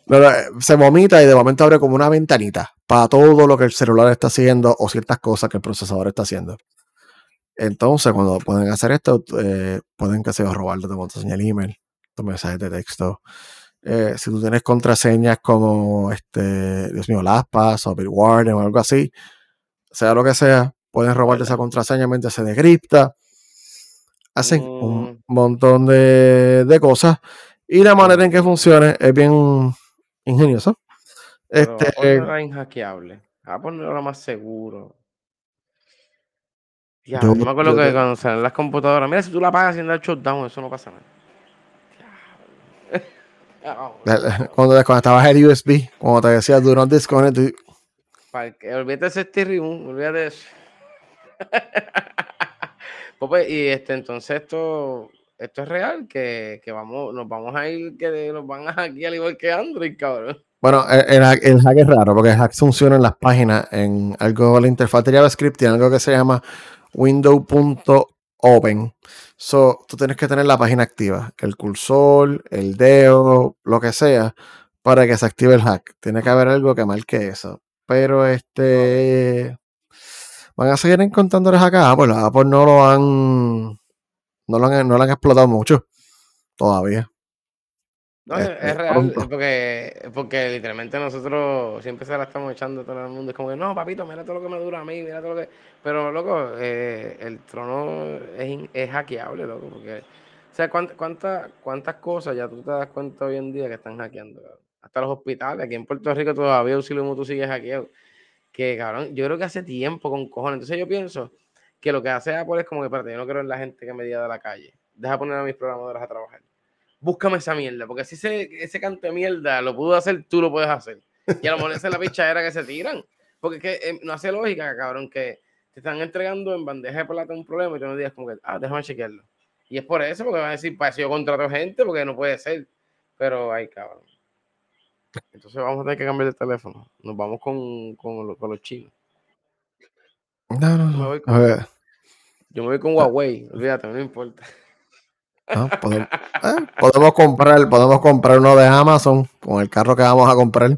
Eh, se vomita y de momento abre como una ventanita para todo lo que el celular está haciendo o ciertas cosas que el procesador está haciendo. Entonces, cuando pueden hacer esto, eh, pueden que se robarte tu contraseña el email, tu mensaje de texto. Eh, si tú tienes contraseñas como, este, Dios mío, LastPass o Bitwarden o algo así, sea lo que sea, pueden robarte esa contraseña mientras se decripta. Hacen un mm. montón de, de cosas. Y la manera en que funcione es bien ingenioso. Este, Apple no era inhackeable. No era más seguro. Ya, yo, me acuerdo que cuando salen las computadoras, mira, si tú la pagas sin dar shutdown, eso no pasa nada. Cuando desconectabas el USB, cuando te decía do not disconnect. Para que olvídate ese T-Room, olvídate de eso. [laughs] pues, y este, entonces esto esto es real, que, vamos, nos vamos a ir, que nos van a hackear igual que Android, cabrón. Bueno, el, hack es raro, porque el hack funciona en las páginas, en algo, la interfaz de JavaScript tiene algo que se llama window.open. So, tú tienes que tener la página activa, el cursor, el dedo, lo que sea, para que se active el hack. Tiene que haber algo que marque eso. Pero este, van a seguir encontrándoles acá. Apple. Apple no lo han. No lo han, no lo han explotado mucho. Todavía. No, es, Este, real, pronto. porque, porque literalmente nosotros siempre se la estamos echando a todo el mundo. Es como que, no, papito, mira todo lo que me dura a mí, mira todo lo que... Pero, loco, eh, el trono es, es hackeable, loco, porque... O sea, ¿cuántas, cuántas, cuántas cosas ya tú te das cuenta hoy en día que están hackeando? cabrón? Hasta los hospitales, aquí en Puerto Rico todavía Auxilio Mutuo sigue hackeado. Que, cabrón, yo creo que hace tiempo con cojones. Entonces yo pienso que lo que hace Apple es como que, espérate, yo no creo en la gente que me diga de la calle. Deja poner a mis programadoras a trabajar búscame esa mierda, porque si ese, ese canto de mierda lo pudo hacer, tú lo puedes hacer. Y a lo mejor esa es la pichadera que se tiran. Porque es que eh, no hace lógica, cabrón, que te están entregando en bandeja de plata un problema y tú no digas como que, ah, déjame chequearlo. Y es por eso, porque van a decir, para eso yo contrato gente, porque no puede ser. Pero, ay, cabrón. Entonces vamos a tener que cambiar de teléfono. Nos vamos con, con, lo- con los chinos. No, no, Me no. A ver, Yo me voy con Huawei, olvídate, no importa. [laughs] no, podemos, eh, podemos comprar, podemos comprar uno de Amazon con el carro que vamos a comprar.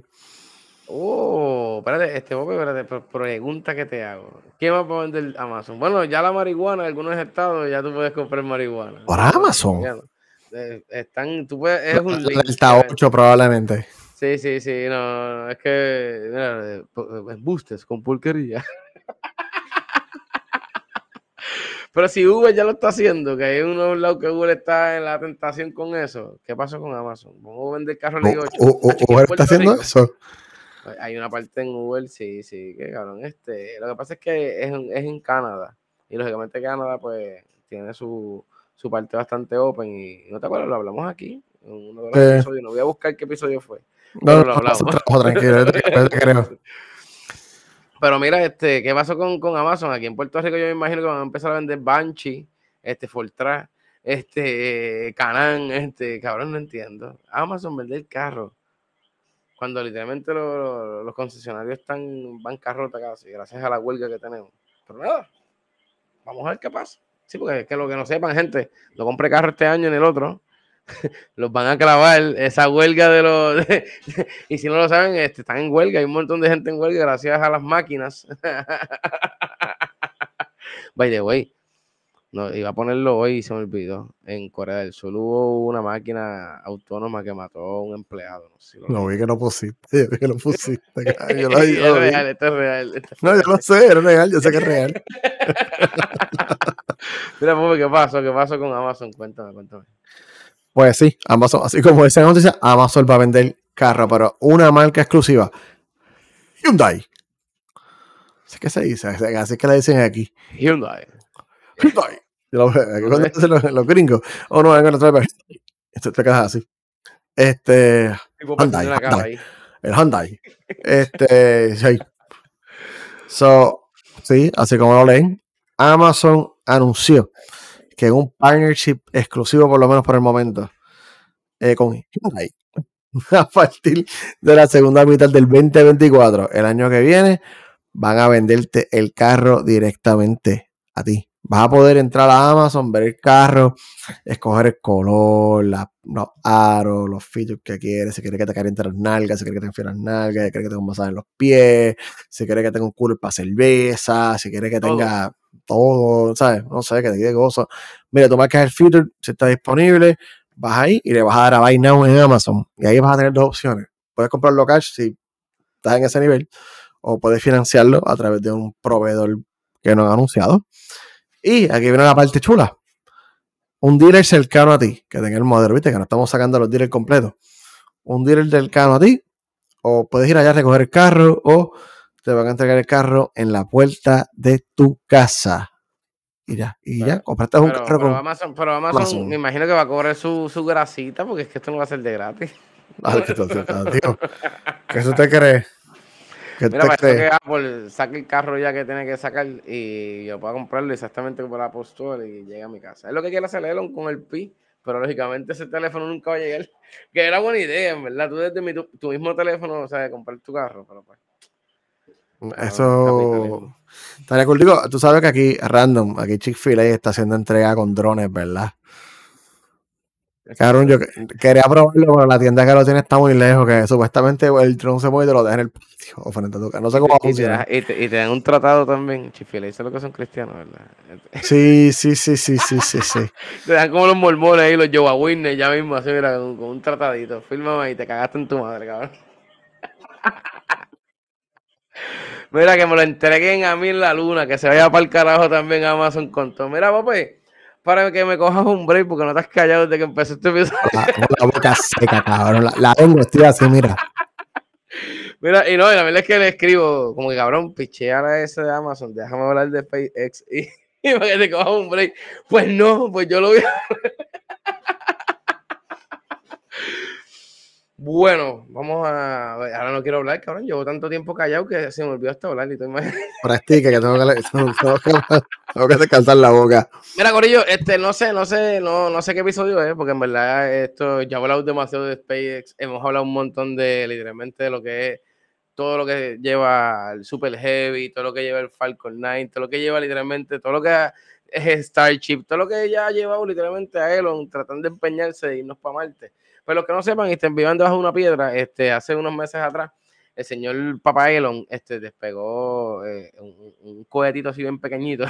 Oh, espérate, este espérate, pre- pregunta que te hago. ¿Qué más va a vender Amazon? Bueno, ya la marihuana en algunos estados ya tú puedes comprar marihuana. ¿Por Amazon? Eh, Están, tú puedes, es un link. Delta que- 8 probablemente. Sí, sí, sí, no, es que, mira, pu- eh, con pulquería. [laughs] Pero si Uber ya lo está haciendo, que hay unos lados que Uber está en la tentación con eso, ¿qué pasó con Amazon? Vamos a vender carro Ley 8. U- U- Hacho, aquí en Uber está haciendo Rico- eso. hay una parte en Uber, sí, sí, que cabrón. Este, lo que pasa es que es, en- es en Canadá. Y lógicamente Canadá, pues, tiene su, su parte bastante open. Y no te acuerdas, lo hablamos aquí en uno de los Sí. episodios. No voy a buscar qué episodio fue. No, no, lo hablamos. trabajo, tranquilo, yo te, yo te creo. [laughs] Pero mira, este, ¿qué pasó con, con Amazon? Aquí en Puerto Rico yo me imagino que van a empezar a vender Banshee, este, Fortran, este, Canan, este, cabrón, no entiendo. Amazon vender carro. Cuando literalmente lo- lo- los concesionarios están en bancarrota casi, gracias a la huelga que tenemos. Pero nada, vamos a ver qué pasa. Sí, porque es que lo que no sepan, gente, no compré carro este año ni el otro. [laughs] los van a clavar esa huelga de los... [laughs] y si no lo saben, este, están en huelga, hay un montón de gente en huelga gracias a las máquinas. [laughs] By the way, no, iba a ponerlo hoy y se me olvidó. En Corea del Sur hubo una máquina autónoma que mató a un empleado. No, sé si lo Lo vi que lo pusiste, yo vi que lo pusiste. Yo lo, Y yo es lo real, esto es real. esto es No, yo lo sé, es real, yo sé que es real. Mira, Pupi, ¿qué pasó? ¿Qué pasó con Amazon? Cuéntame, cuéntame. Pues sí, Amazon, así como dice la noticia, Amazon va a vender carro, pero una marca exclusiva. Hyundai. Así que se dice, así que le dicen aquí. Hyundai. Hyundai. Yo lo veo, aquí cuando dicen los, los gringos, o no, venga, otra vez. Esto te quedas así. Este, Hyundai, el Hyundai. Este, sí. So, sí, así como lo leen, Amazon anunció que en un partnership exclusivo, por lo menos por el momento, eh, con Hyundai, [laughs] a partir de la segunda mitad del 2024, el año que viene, van a venderte el carro directamente a ti. Vas a poder entrar a Amazon, ver el carro, escoger el color, la- los aros, los features que quieres, si quieres que te caliente las nalgas, si quieres que te enfríe las nalgas, si quieres que tenga un masaje en los pies, si quieres que tenga un cooler para cerveza, si quieres que tenga todo, ¿sabes? No sé, que te quede gozo. Mira, tú marcas el feature, si está disponible, vas ahí y le vas a dar a Buy Now en Amazon. Y ahí vas a tener dos opciones. Puedes comprarlo cash si estás en ese nivel, o puedes financiarlo a través de un proveedor que no han anunciado. Y aquí viene la parte chula. Un dealer cercano a ti, que tenga el modelo, viste, que no estamos sacando los dealers completos. Un dealer cercano a ti, o puedes ir allá a recoger el carro, o te van a entregar el carro en la puerta de tu casa. Y ya, y ya, compraste un Pero, carro pero con. Amazon, pero Amazon, Amazon. me imagino que va a cobrar su, su grasita porque es que esto no va a ser de gratis. [laughs] Ay, ¿qué te- tío? ¿Qué eso te crees? [laughs] ¿Qué Mira, te crees? que Apple saque el carro ya que tiene que sacar y yo pueda comprarlo exactamente por la Store y llega a mi casa. Es lo que quiere hacer Elon con el Pi, pero lógicamente ese teléfono nunca va a llegar. [laughs] Que era buena idea, en verdad. Tú desde mi- tu, tu mismo teléfono, o sea, comprar tu carro, pero pues. Eso capitalismo. estaría cool. Digo, tú sabes que aquí, random, aquí Chick-fil-A está haciendo entrega con drones, ¿verdad? Cabrón, yo quería probarlo, pero la tienda que lo tiene está muy lejos, que supuestamente el tron se mueve y te lo deja en el patio o frente a tu casa. No sé cómo. Y te, y te dan un tratado también, chifile, eso es lo que son cristianos, ¿verdad? Sí, sí, sí, sí, sí, sí, sí. [laughs] te dan como los mormones ahí, los Jehová Witness, ya mismo, así, mira, con, con un tratadito. Fírmame y te cagaste en tu madre, cabrón. [laughs] Mira, que me lo entreguen a mí en la luna, que se vaya para el carajo también Amazon con todo. Mira, papá, para que me cojas un break, porque no te has callado desde que empecé este episodio. La, la boca seca, cabrón. La, la tengo, estoy así, mira. [laughs] Mira, y no, y la verdad es que le escribo, como que cabrón, pichear a ese de Amazon, déjame hablar de SpaceX y, [laughs] y para que te cojas un break. Pues no, pues yo lo voy a. [laughs] Bueno, vamos a. Ahora no quiero hablar, cabrón. Llevo tanto tiempo callado que se me olvidó hasta hablar. Y [laughs] Practica, que tengo que, tengo, que, tengo que descansar la boca. Mira, Corillo, este, no sé, no sé, no, no sé qué episodio es, porque en verdad esto ya he hablado demasiado de SpaceX. Hemos hablado un montón de literalmente de lo que es todo lo que lleva el Super Heavy, todo lo que lleva el Falcon 9, todo lo que lleva literalmente, todo lo que es Starship, todo lo que ya ha llevado literalmente a Elon tratando de empeñarse de irnos para Marte. Pero los que no sepan y estén viviendo bajo una piedra, este, hace unos meses atrás, el señor Papa Elon este, despegó eh, un, un, cohetito así bien pequeñito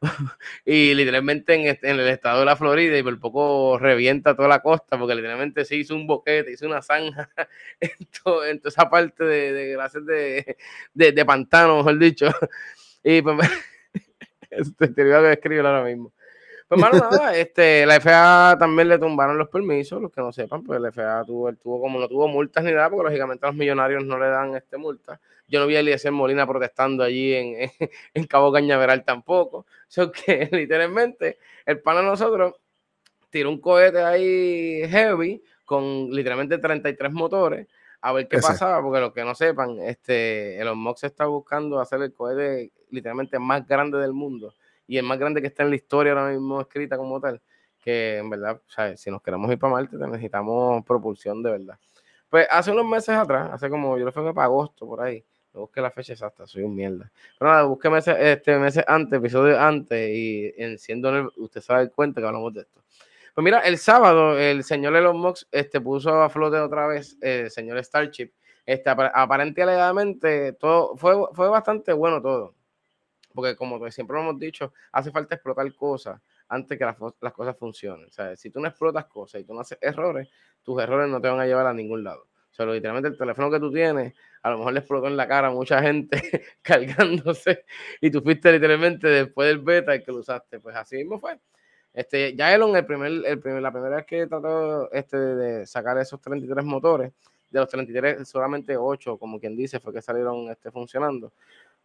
[laughs] y literalmente en, este, en, el estado de la Florida y por poco revienta toda la costa porque literalmente se hizo un boquete, hizo una zanja [laughs] en toda esa parte de, de, de, de, de pantano, mejor dicho. [laughs] Y pues, este, te voy a escribir ahora mismo. Pues, mano, nada, este, la FA también le tumbaron los permisos, los que no sepan, pues la FA tuvo, tuvo como no tuvo multas ni nada, porque lógicamente a los millonarios no le dan este multa. Yo no vi a Eliezer Molina protestando allí en, [laughs] en, Cabo Cañaveral tampoco. Que [laughs] literalmente el pan a nosotros tiró un cohete ahí heavy con literalmente 33 motores a ver qué pasaba, porque los que no sepan, este, Elon Musk está buscando hacer el cohete literalmente más grande del mundo y el más grande que está en la historia ahora mismo escrita como tal, que en verdad, sea, si nos queremos ir para Marte, necesitamos propulsión de verdad. Pues hace unos meses atrás, hace como, yo lo fui para agosto, por ahí, no busqué la fecha exacta, soy un mierda. Pero nada, busqué meses, este, meses antes, episodio antes, y enciendo, usted se va a dar cuenta que hablamos de esto. Pues mira, el sábado el señor Elon Musk este, puso a flote otra vez el eh, señor Starship. Este, aparentemente todo fue, fue bastante bueno todo porque como siempre lo hemos dicho, hace falta explotar cosas antes que las, las, cosas funcionen. O sea, si tú no explotas cosas y tú no haces errores, tus errores no te van a llevar a ningún lado. O sea, literalmente el teléfono que tú tienes, a lo mejor le explotó en la cara a mucha gente [laughs] cargándose y tú fuiste literalmente después del beta el que lo usaste. Pues así mismo fue. Este, ya Elon, el primer, el primer, la primera vez que trató este, de sacar esos 33 motores, de los 33, solamente 8, como quien dice, fue que salieron este, funcionando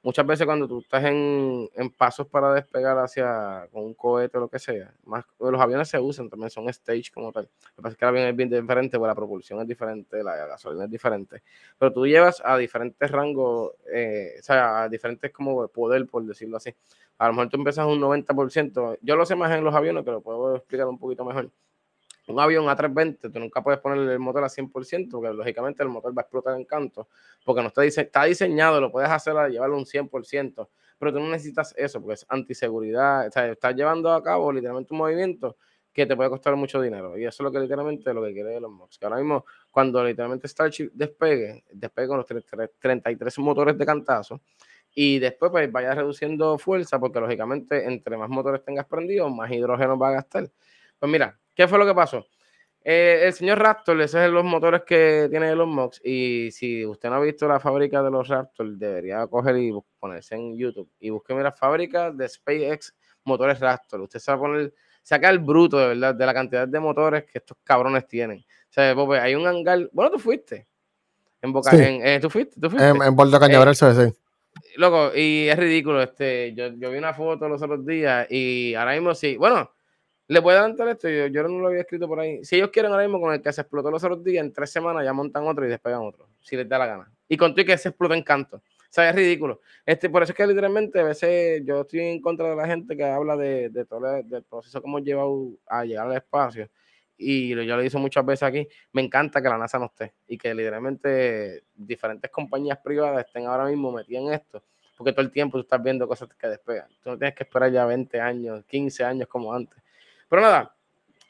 muchas veces cuando tú estás en, en, pasos para despegar hacia con un cohete o lo que sea, más los aviones se usan también, son stage como tal. Lo que pasa es que el avión es bien diferente, porque la propulsión es diferente, la gasolina es diferente. Pero tú llevas a diferentes rangos, eh, o sea, a diferentes como poder, por decirlo así. A lo mejor tú empiezas un 90%. Yo lo sé más en los aviones, pero puedo explicar un poquito mejor un avión A320, tú nunca puedes ponerle el motor a 100%, porque lógicamente el motor va a explotar en canto, porque no está, dise está diseñado, lo puedes hacer a llevarlo un 100%, pero tú no necesitas eso, porque es antiseguridad, o sea, estás llevando a cabo literalmente un movimiento que te puede costar mucho dinero, y eso es lo que literalmente lo que quiere Elon Musk, que ahora mismo, cuando literalmente Starship despegue, despegue con los 33 motores de cantazo, y después pues vaya reduciendo fuerza, porque lógicamente entre más motores tengas prendidos, más hidrógeno va a gastar. Pues mira, ¿Qué fue lo que pasó? Eh, el señor Raptor, esos son los motores que tiene Elon Musk. Y si usted no ha visto la fábrica de los Raptor, debería coger y ponerse en YouTube y busque la fábrica de SpaceX motores Raptor. Usted se va a poner, saca el bruto de verdad de la cantidad de motores que estos cabrones tienen. O sea, Pope, hay un hangar. Bueno, tú fuiste. En Boca, sí. en, eh, ¿tú fuiste? ¿Tú fuiste? En, en Puerto Cañaveral, eh, sí. Loco, y es ridículo. Este, yo, yo vi una foto los otros días y ahora mismo sí. Bueno, le a adelantar esto, yo, yo, no lo había escrito por ahí. Si ellos quieren ahora mismo con el que se explotó los otros días, en tres semanas ya montan otro y despegan otro, si les da la gana. Y con que se explota en canto. O sea, es ridículo. Este, por eso es que literalmente a veces yo estoy en contra de la gente que habla de, de todo el, del proceso hemos llevado a llegar al espacio. Y yo lo he dicho muchas veces aquí, me encanta que la NASA no esté y que literalmente diferentes compañías privadas estén ahora mismo metidas en esto, porque todo el tiempo tú estás viendo cosas que despegan. Tú no tienes que esperar ya 20 años, 15 años como antes. Pero nada,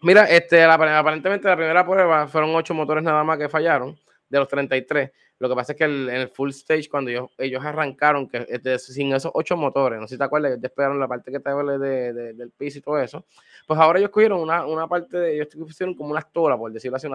Mira, este, aparentemente la primera prueba fueron ocho motores nada más que fallaron de los 33. Lo que pasa es que en el full stage, cuando ellos, ellos arrancaron, que este, sin esos ocho motores, no sé si te acuerdas, ellos despegaron la parte que te de, del piso y todo eso, pues ahora ellos cogieron una, una parte de, ellos pusieron como unas tolas, por decirlo así,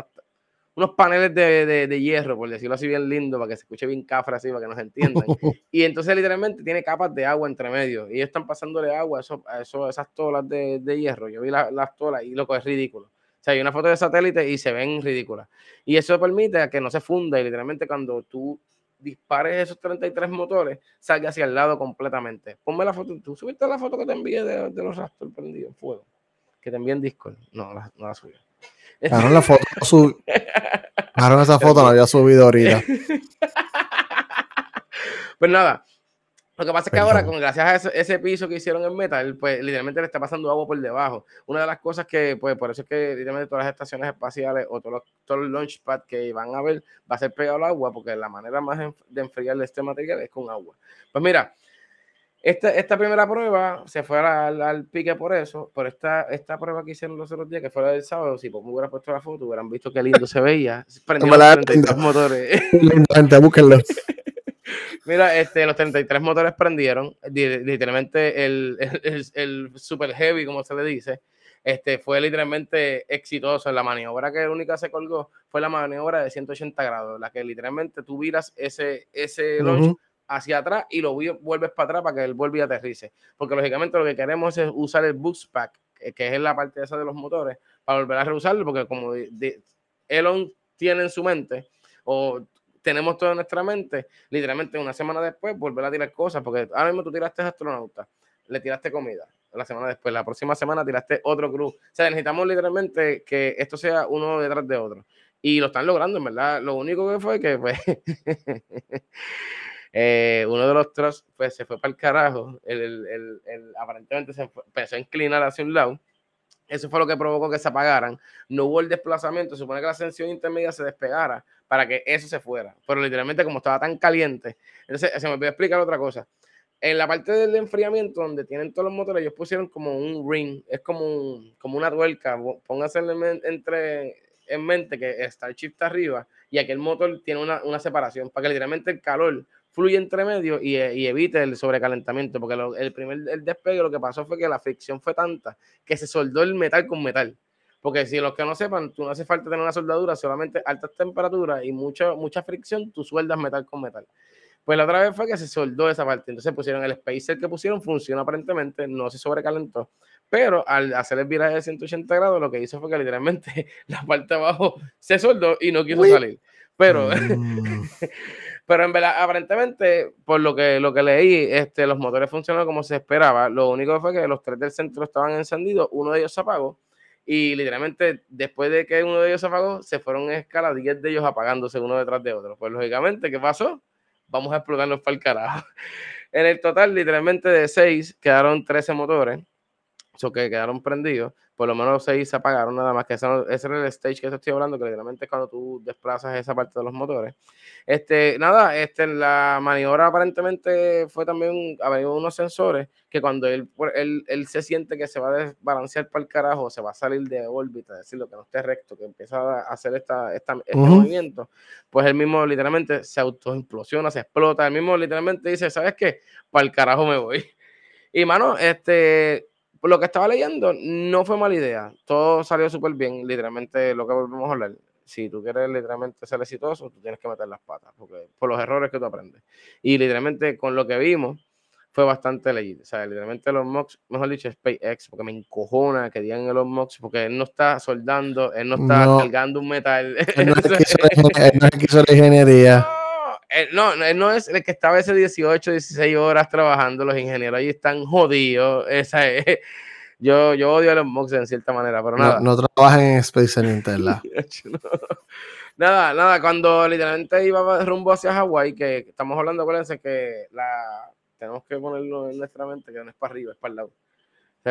unos paneles de, de, de, hierro, por decirlo así bien lindo, para que se escuche bien cafre así, para que nos entiendan. [laughs] y entonces literalmente tiene capas de agua entre medio. Y ellos están pasándole agua a, eso, a eso, esas tolas de, de hierro. Yo vi las tolas y loco, es ridículo sea, hay una foto de satélite y se ven ridículas. Y eso permite que no se funda y literalmente cuando tú dispares esos 33 motores, salga hacia el lado completamente. Ponme la foto. ¿Tú subiste la foto que te envié de, los rastros prendidos en fuego? Que te envié en Discord. No, la, no la subí. Claro, la foto Claro, esa foto la había subido ahorita. [laughs] pues nada, lo que pasa es que ahora, con, gracias a ese, piso que hicieron en metal, pues literalmente le está pasando agua por debajo. Una de las cosas que, pues por eso es que literalmente todas las estaciones espaciales o todos los, todos los launchpads que van a ver va a ser pegado al agua, porque la manera más de enfriar este material es con agua. Pues mira, esta, esta primera prueba se fue al, pique por eso, por esta, esta prueba que hicieron los otros días, que fue la del sábado, si me hubiera puesto la foto, hubieran visto qué lindo se veía. [laughs] Prendieron los motores. [laughs] Gente, búsquenlo. [laughs] Mira, este, los 33 motores prendieron, literalmente el, el, el, super heavy, como se le dice, este, fue literalmente exitoso. La maniobra que única se colgó fue la maniobra de 180 grados, la que literalmente tú viras ese, ese launch hacia atrás y lo vuelves para atrás para que él vuelva y aterrice. Porque lógicamente lo que queremos es usar el boost pack, que es la parte esa de los motores, para volver a reusarlo, porque como Elon tiene en su mente, o tenemos todo en nuestra mente, literalmente una semana después volver a tirar cosas, porque ahora mismo tú tiraste astronauta, le tiraste comida, la semana después, la próxima semana tiraste otro cruz. O sea, necesitamos literalmente que esto sea uno detrás de otro. Y lo están logrando, en verdad. Lo único que fue que, pues, [laughs] eh, uno de los trucks, pues, se fue para el carajo. El, el, aparentemente se empezó a inclinar hacia un lado. Eso fue lo que provocó que se apagaran. No hubo el desplazamiento. Se supone que la ascensión intermedia se despegara para que eso se fuera. Pero literalmente como estaba tan caliente, entonces se me olvidó explicar otra cosa. En la parte del enfriamiento, donde tienen todos los motores, ellos pusieron como un ring, es como, como una tuerca. Pónganse entre, en mente que está el chip está arriba y aquel motor tiene una, una, separación para que literalmente el calor fluya entre medio y, y evite el sobrecalentamiento. Porque el primer el despegue lo que pasó fue que la fricción fue tanta que se soldó el metal con metal. Porque si los que no sepan, tú no hace falta tener una soldadura, solamente altas temperaturas y mucha, mucha fricción, tú sueldas metal con metal. Pues la otra vez fue que se soldó esa parte. Entonces pusieron el spacer que pusieron, funciona aparentemente, no se sobrecalentó. Pero al hacer el viraje de 180 grados, lo que hizo fue que literalmente [laughs] la parte de abajo se soldó y no quiso salir. Pero, mm. [laughs] pero en verdad, aparentemente, por lo que, lo que leí, este, los motores funcionaron como se esperaba. Lo único fue que los tres del centro estaban encendidos, uno de ellos se apagó y literalmente, después de que uno de ellos se apagó, se fueron en escala 10 de ellos apagándose uno detrás de otro. Pues lógicamente, ¿qué pasó? Vamos a explotarlos para el carajo. [laughs] En el total, literalmente de 6 quedaron 13 motores, o que quedaron prendidos por lo menos seis se apagaron nada más, que ese, era el stage que estoy hablando, que literalmente es cuando tú desplazas esa parte de los motores. Este, nada, este, la maniobra aparentemente fue también, había unos sensores que cuando él, él, él, se siente que se va a desbalancear para el carajo, se va a salir de órbita, es decir, lo que no esté recto, que empieza a hacer esta, esta este movimiento, pues él mismo literalmente se autoimplosiona, se explota, él mismo literalmente dice, ¿sabes qué? Para el carajo me voy. Y mano, este, por lo que estaba leyendo, no fue mala idea. Todo salió súper bien. Literalmente, lo que volvemos a hablar. Si tú quieres literalmente ser exitoso, tú tienes que meter las patas, porque por los errores que tú aprendes. Y literalmente, con lo que vimos, fue bastante leído. O sea, literalmente los mocks, mejor dicho, SpaceX, porque me encojona que digan los mocks, porque él no está soldando, él no está cargando un metal. Él no es [laughs] que hizo la ingeniería. No, él no es el que estaba ese 18, 16 horas trabajando, los ingenieros ahí están jodidos. [laughs] Esa es, yo, yo odio a los mocks en cierta manera, pero nada. No, trabajan en Space Nintendo. [laughs] Nada, nada, cuando literalmente iba rumbo hacia Hawái, que estamos hablando, acuérdense que la, tenemos que ponerlo en nuestra mente, que no es para arriba, es para el lado.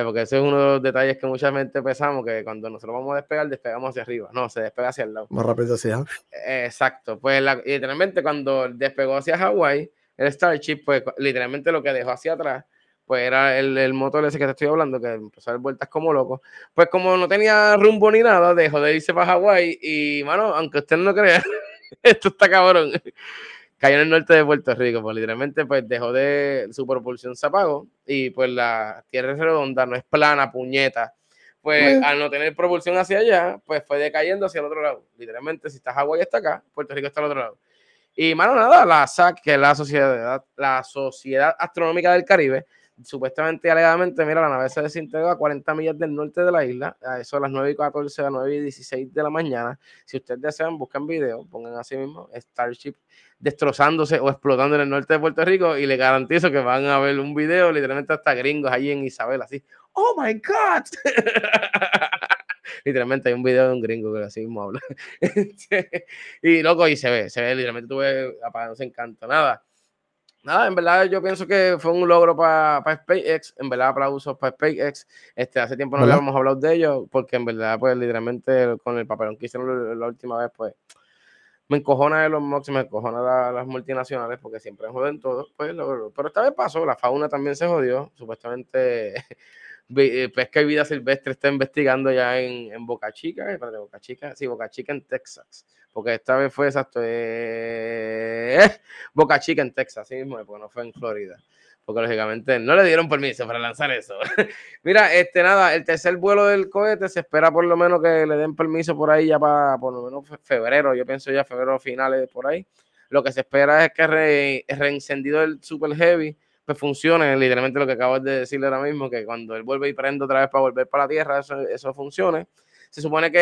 Porque ese es uno de los detalles que mucha gente pensamos, que cuando nosotros vamos a despegar, despegamos hacia arriba. No, se despega hacia el lado. Más rápido hacia Exacto. Pues literalmente cuando despegó hacia Hawái, el Starship, pues literalmente lo que dejó hacia atrás pues era el, el motor ese que te estoy hablando, que empezó a dar vueltas como loco. Pues como no tenía rumbo ni nada, dejó de irse para Hawái y, mano, aunque usted no crea, [laughs] esto está cabrón. Cayó en el norte de Puerto Rico, pues literalmente pues dejó de, su propulsión se apagó y pues la tierra es redonda, no es plana, puñeta. Pues al no tener propulsión hacia allá, pues fue decayendo hacia el otro lado. Literalmente, si está Hawái está acá, Puerto Rico está al otro lado. Y, mano, nada, la SAC, que es la Sociedad, la Sociedad Astronómica del Caribe, supuestamente y alegadamente, mira, la nave se desintegró a 40 millas del norte de la isla, a eso a las 9 y 14, a 9 y 16 de la mañana. Si ustedes desean, buscan video, pongan así mismo Starship destrozándose o explotando en el norte de Puerto Rico y le garantizo que van a ver un video, literalmente hasta gringos allí en Isabel, así, ¡Oh my God! [laughs] literalmente hay un video de un gringo que así mismo habla. [laughs] y loco, y se ve, se ve, literalmente tuve apagándose encanto, nada nada, en verdad yo pienso que fue un logro para SpaceX, en verdad aplausos para SpaceX. Este, hace tiempo no habíamos hablado de ello, porque en verdad, pues literalmente con el papelón que hicieron la última vez, pues me encojona de los Mox, me encojona las multinacionales, porque siempre joden todos, pues, pero esta vez pasó, la fauna también se jodió, supuestamente [laughs] Pesca y Vida Silvestre está investigando ya en, en Boca Chica, eh, Boca Chica, sí, Boca Chica en Texas, porque esta vez fue exacto, eh, Boca Chica en Texas, sí mismo, porque no fue en Florida, porque lógicamente no le dieron permiso para lanzar eso. [laughs] Mira, este nada, el tercer vuelo del cohete se espera por lo menos que le den permiso por ahí ya para por lo menos febrero, yo pienso ya febrero finales por ahí. Lo que se espera es que re, reencendido el Super Heavy pues funcione, literalmente lo que acabo de decirle ahora mismo, que cuando él vuelve y prende otra vez para volver para la Tierra, eso, eso funcione. Se supone que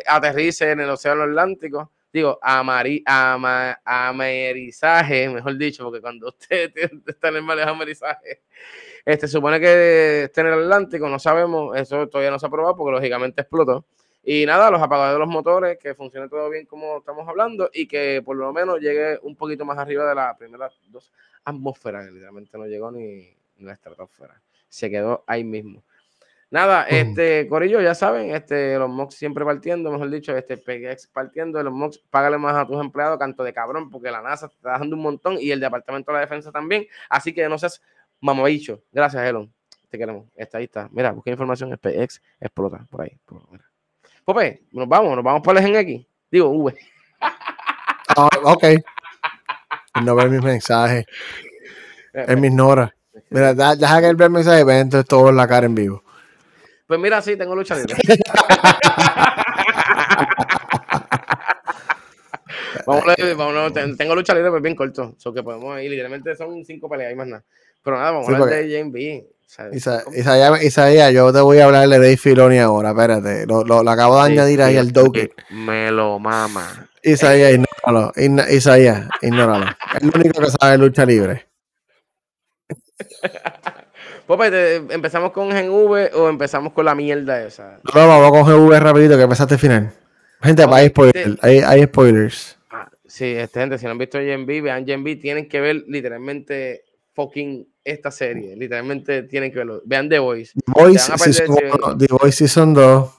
eh, aterrice en el Océano Atlántico, digo, amari, ama, amerizaje, mejor dicho, porque cuando usted [laughs] está en el mar de amerizaje, este, supone que esté en el Atlántico, no sabemos, eso todavía no se ha probado porque lógicamente explotó. Y nada, los apagadores de los motores, que funcione todo bien como estamos hablando y que por lo menos llegue un poquito más arriba de la primera dos atmósfera, literalmente no llegó ni, la estratosfera. Se quedó ahí mismo. Nada, este, Corillo, ya saben, este, los MOX siempre partiendo, mejor dicho, este PX partiendo, los MOX, págale más a tus empleados, canto de cabrón, porque la NASA está dando un montón y el Departamento de la Defensa también. Así que no seas mamabicho. Gracias, Elon. Te queremos. Está ahí está. Mira, busca información, SpaceX explota por ahí. Pope, nos vamos, nos vamos por el Gen X. Digo, V. Ah, ok no ver mis mensajes. Él me ignora. Mira, deja que él vea el mensaje ve entonces todo en la cara en vivo. Pues mira, sí, tengo lucha libre. [laughs] vamos, a ver, vamos tengo lucha libre, pues bien corto. So que podemos ir, literalmente son cinco peleas y más nada. Pero nada, vamos a hablar de JMB. Isaías, Isaías, yo te voy a hablar de Dave Filoni ahora, espérate. Lo, lo, acabo de añadir ahí al doque. Me lo mama. Isaías, ignóralo. Isaías, ignóralo. Es el único que sabe lucha libre. [laughs] Pues, ¿empezamos con Gen V o empezamos con la mierda esa? No, vamos con Gen V rapidito, que empezaste al final. Gente, hay, spoilers, hay, spoilers. Ah, sí, este, gente, si no han visto Gen V, vean Gen V, tienen que ver literalmente fucking esta serie. Literalmente tienen que verlo. Vean The Voice. The Voice, season, The Voice Season 2.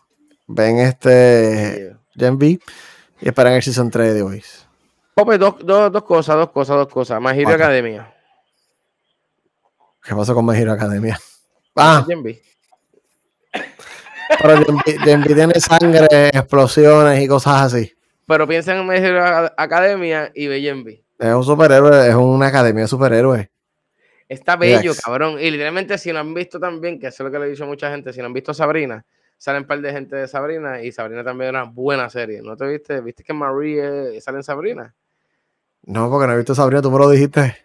Ven este Gen V. Y esperan el Season 3 de hoy. Pope, dos, dos, dos, cosas, dos cosas, dos cosas. My Hero Academia. ¿Qué pasó con My Hero Academia? Ah. Pero Genvi tiene sangre, explosiones y cosas así. Pero piensa en My Hero Academia y ve Genvi. Es un superhéroe, es una academia de superhéroes. Está bello, cabrón. Y literalmente, si no han visto también, que eso es lo que le he dicho a mucha gente, si no han visto Sabrina, salen un par de gente de Sabrina y Sabrina también es una buena serie. ¿No te viste? ¿Viste que Marie sale en Sabrina? No, porque no he visto Sabrina, tú me lo dijiste.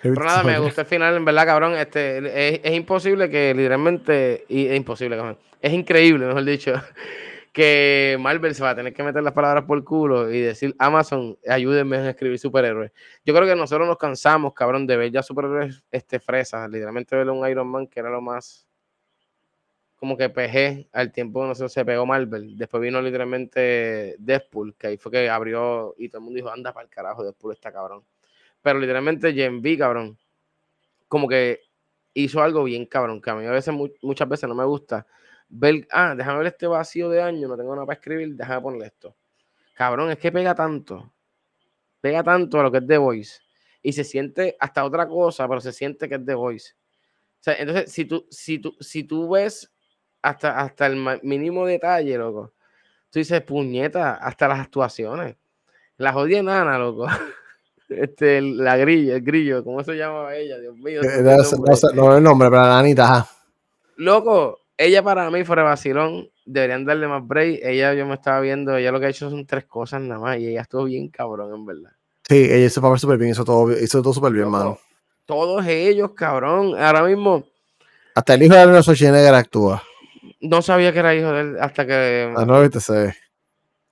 Pero nada, me gusta el final, en verdad, cabrón. Este, es, imposible que literalmente, y es imposible, cabrón. Es increíble, mejor dicho, [laughs] que Marvel se va a tener que meter las palabras por culo y decir, Amazon, ayúdenme a escribir superhéroes. Yo creo que nosotros nos cansamos, cabrón, de ver ya superhéroes este, fresas. Literalmente ver un Iron Man que era lo más como que PG al tiempo no se pegó Marvel. Después vino literalmente Deadpool, que ahí fue que abrió y todo el mundo dijo, anda para el carajo, Deadpool está cabrón. Pero literalmente Gen V, cabrón, como que hizo algo bien cabrón, que a mí a veces, muchas veces no me gusta ver, ah, déjame ver este vacío de año, no tengo nada para escribir, déjame ponerle esto. Cabrón, es que pega tanto, pega tanto a lo que es The Voice y se siente hasta otra cosa, pero se siente que es The Voice. O sea, entonces, si tú, si tú, si tú ves hasta, hasta el mínimo detalle, loco, tú dices, puñeta, hasta las actuaciones. La jodida nana, loco. [laughs] Este, la grilla, el grillo, ¿cómo se llama ella? Dios mío. Eh, no, sé, no, el nombre, pero la nanita. Loco, ella para mí fuera vacilón, deberían darle más break. Ella, yo me estaba viendo, ella lo que ha hecho son tres cosas nada más y ella estuvo bien cabrón, en verdad. Sí, ella hizo papel súper bien, hizo todo, hizo todo súper bien, mano. Todos ellos, cabrón. Ahora mismo. Hasta el hijo de Arnold Schwarzenegger actúa. No sabía que era hijo de él hasta que. Ah, no, viste, se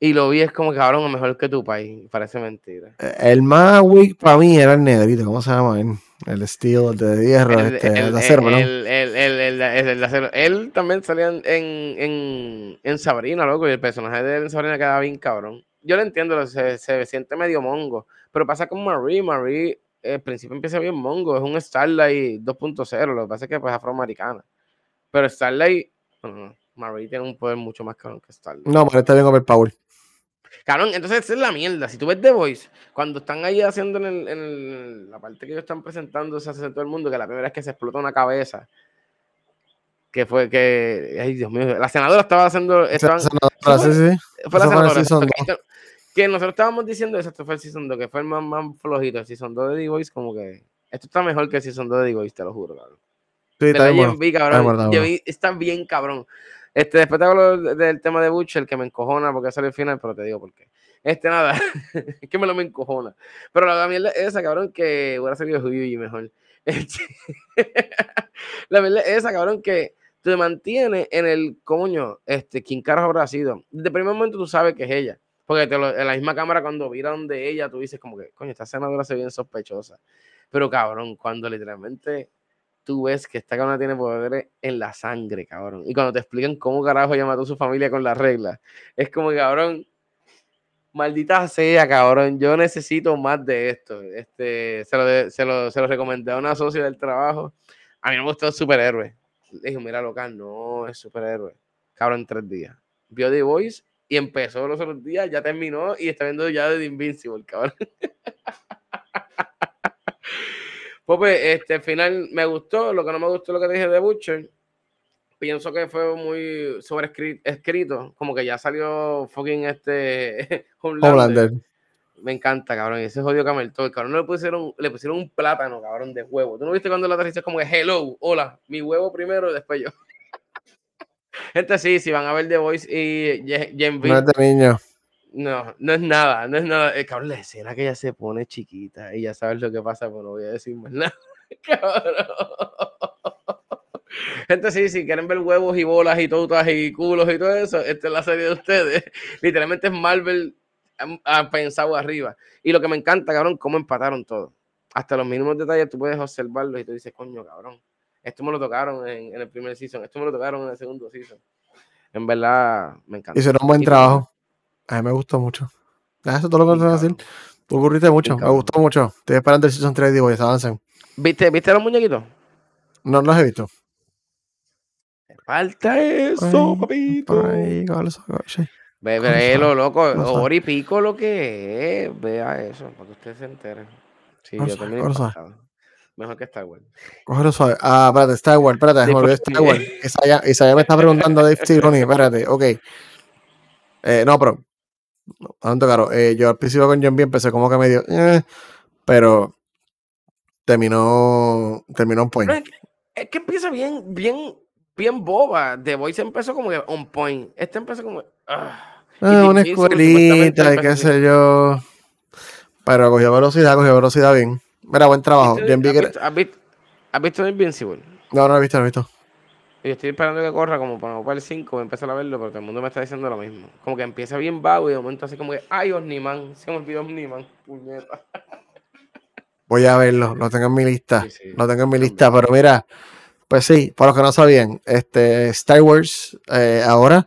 Y lo vi, es como cabrón, mejor que tu país. Parece mentira. Eh, el más weak para mí era el negrito, ¿cómo se llama él? El estilo de hierro, el, este, el, acero, ¿no? El, acero. Él también salía en, en, en, Sabrina, loco, y el personaje de él en Sabrina quedaba bien cabrón. Yo lo entiendo, se, se siente medio mongo, pero pasa con Marie. Marie, al principio empieza bien mongo. Es un Starlight 2.0. Lo que pasa es que pues, es afroamericana. Pero Starlight. Marie tiene un poder mucho más cabrón que Starlight. No, pero está bien Power. Cabrón, entonces esa es la mierda. Si tú ves The Voice, cuando están ahí haciendo en, el, la parte que ellos están presentando, se hace todo el mundo, que la primera vez que se explota una cabeza, que fue que, ay Dios mío, la senadora estaba haciendo, estaban, fue, sí, sí. fue la senadora que nosotros estábamos diciendo eso, esto fue el Season 2, que fue el más, más flojito. El Season 2 de D-Voice, como que esto está mejor que el Season 2 de D-Voice, te lo juro, cabrón. Sí, está bien, vi, cabrón. Está, bien, cabrón. Este, hablo del tema de Butcher, que me encojona porque sale el final, pero te digo por qué. Este, nada, [laughs] que me lo me encojona. Pero la mierda es esa, cabrón, que hubiera salido y mejor. [laughs] la mierda es esa, cabrón, que te mantiene en el coño, este, ¿quién carajo habrá sido? Desde el primer momento tú sabes que es ella. Porque en la misma cámara, cuando vieron de ella, tú dices como que, coño, esta senadora se ve bien sospechosa. Pero cabrón, cuando literalmente tú ves que esta cámara tiene poder en la sangre, cabrón. Y cuando te explican cómo carajo ella mató a su familia con las reglas, es como, cabrón, maldita sea, cabrón, yo necesito más de esto. Este, se lo, se lo, se lo recomendé a una socia del trabajo. A mí me gustó el superhéroe. Le dije, mira, local, no es superhéroe. Cabrón, en tres días. Vio The Voice y empezó los otros días, ya terminó y está viendo ya de Invincible, cabrón. [laughs] pues, este, al final me gustó, lo que no me gustó lo que dije de Butcher. Pienso que fue muy sobrescrito, como que ya salió fucking este [laughs] Homelander. Me encanta, cabrón. Ese jodido Camel todo, cabrón. No le pusieron, le pusieron un plátano, cabrón, de huevo. ¿Tú no viste cuando la aterriza como que hello, hola, mi huevo primero y después yo? [laughs] Gente, sí, si van a ver The Voice y Gen No es de niño. No, no es nada, no es nada. Eh, cabrón, la escena que ella se pone chiquita y ya sabes lo que pasa, pero no voy a decir más [laughs] nada. Cabrón. Gente, sí, si quieren ver huevos y bolas y totas y culos y todo eso, esta es la serie de ustedes. [laughs] Literalmente es Marvel ha pensado arriba. Y lo que me encanta, cabrón, cómo empataron todo. Hasta los mínimos detalles tú puedes observarlos y tú dices, coño, cabrón. Esto me lo tocaron en, el primer season, esto me lo tocaron en el segundo season. En verdad, me encanta. Hicieron un buen trabajo. A mí me gustó mucho. Eso es todo lo que tengo que decir. Tú ocurriste mucho, me gustó mucho. Estoy esperando el season 3 y voy, avancen. ¿Viste, ¿Viste los muñequitos? No, no los he visto. falta eso, papito. Bebé, lo loco, ori pico lo que es. Vea eso, para que ustedes se enteren. Sí, yo también. Mejor que Star Wars. Cógelo suave. Ah, espérate, Star Wars, espérate, me olvidé Star Wars. Isaiah, me está preguntando Dave Filoni, [laughs] espérate, ok. Eh, no, pero. Tanto caro. Eh, yo al principio con John B empecé como que medio. Eh, pero terminó. Terminó un point. Es que, empieza bien, bien, bien boba. The Voice empezó como que on point. Este empezó como. Ah, ah una escuelita y qué sé yo. Pero cogió velocidad, cogió velocidad bien. Mira, buen trabajo. ¿Has, visto, ¿has, visto, ¿Has visto Invincible? No, no lo he visto, no lo he visto. Yo estoy esperando que corra como para, para el 5 empezar a verlo, porque el mundo me está diciendo lo mismo. Como que empieza bien vago y de momento así como que, ay, Omniman, se me olvidó Omniman, puñeta. [laughs] Voy a verlo, lo tengo en mi lista, lo tengo en mi lista, pero mira, pues sí, para los que no sabían, este Star Wars eh, ahora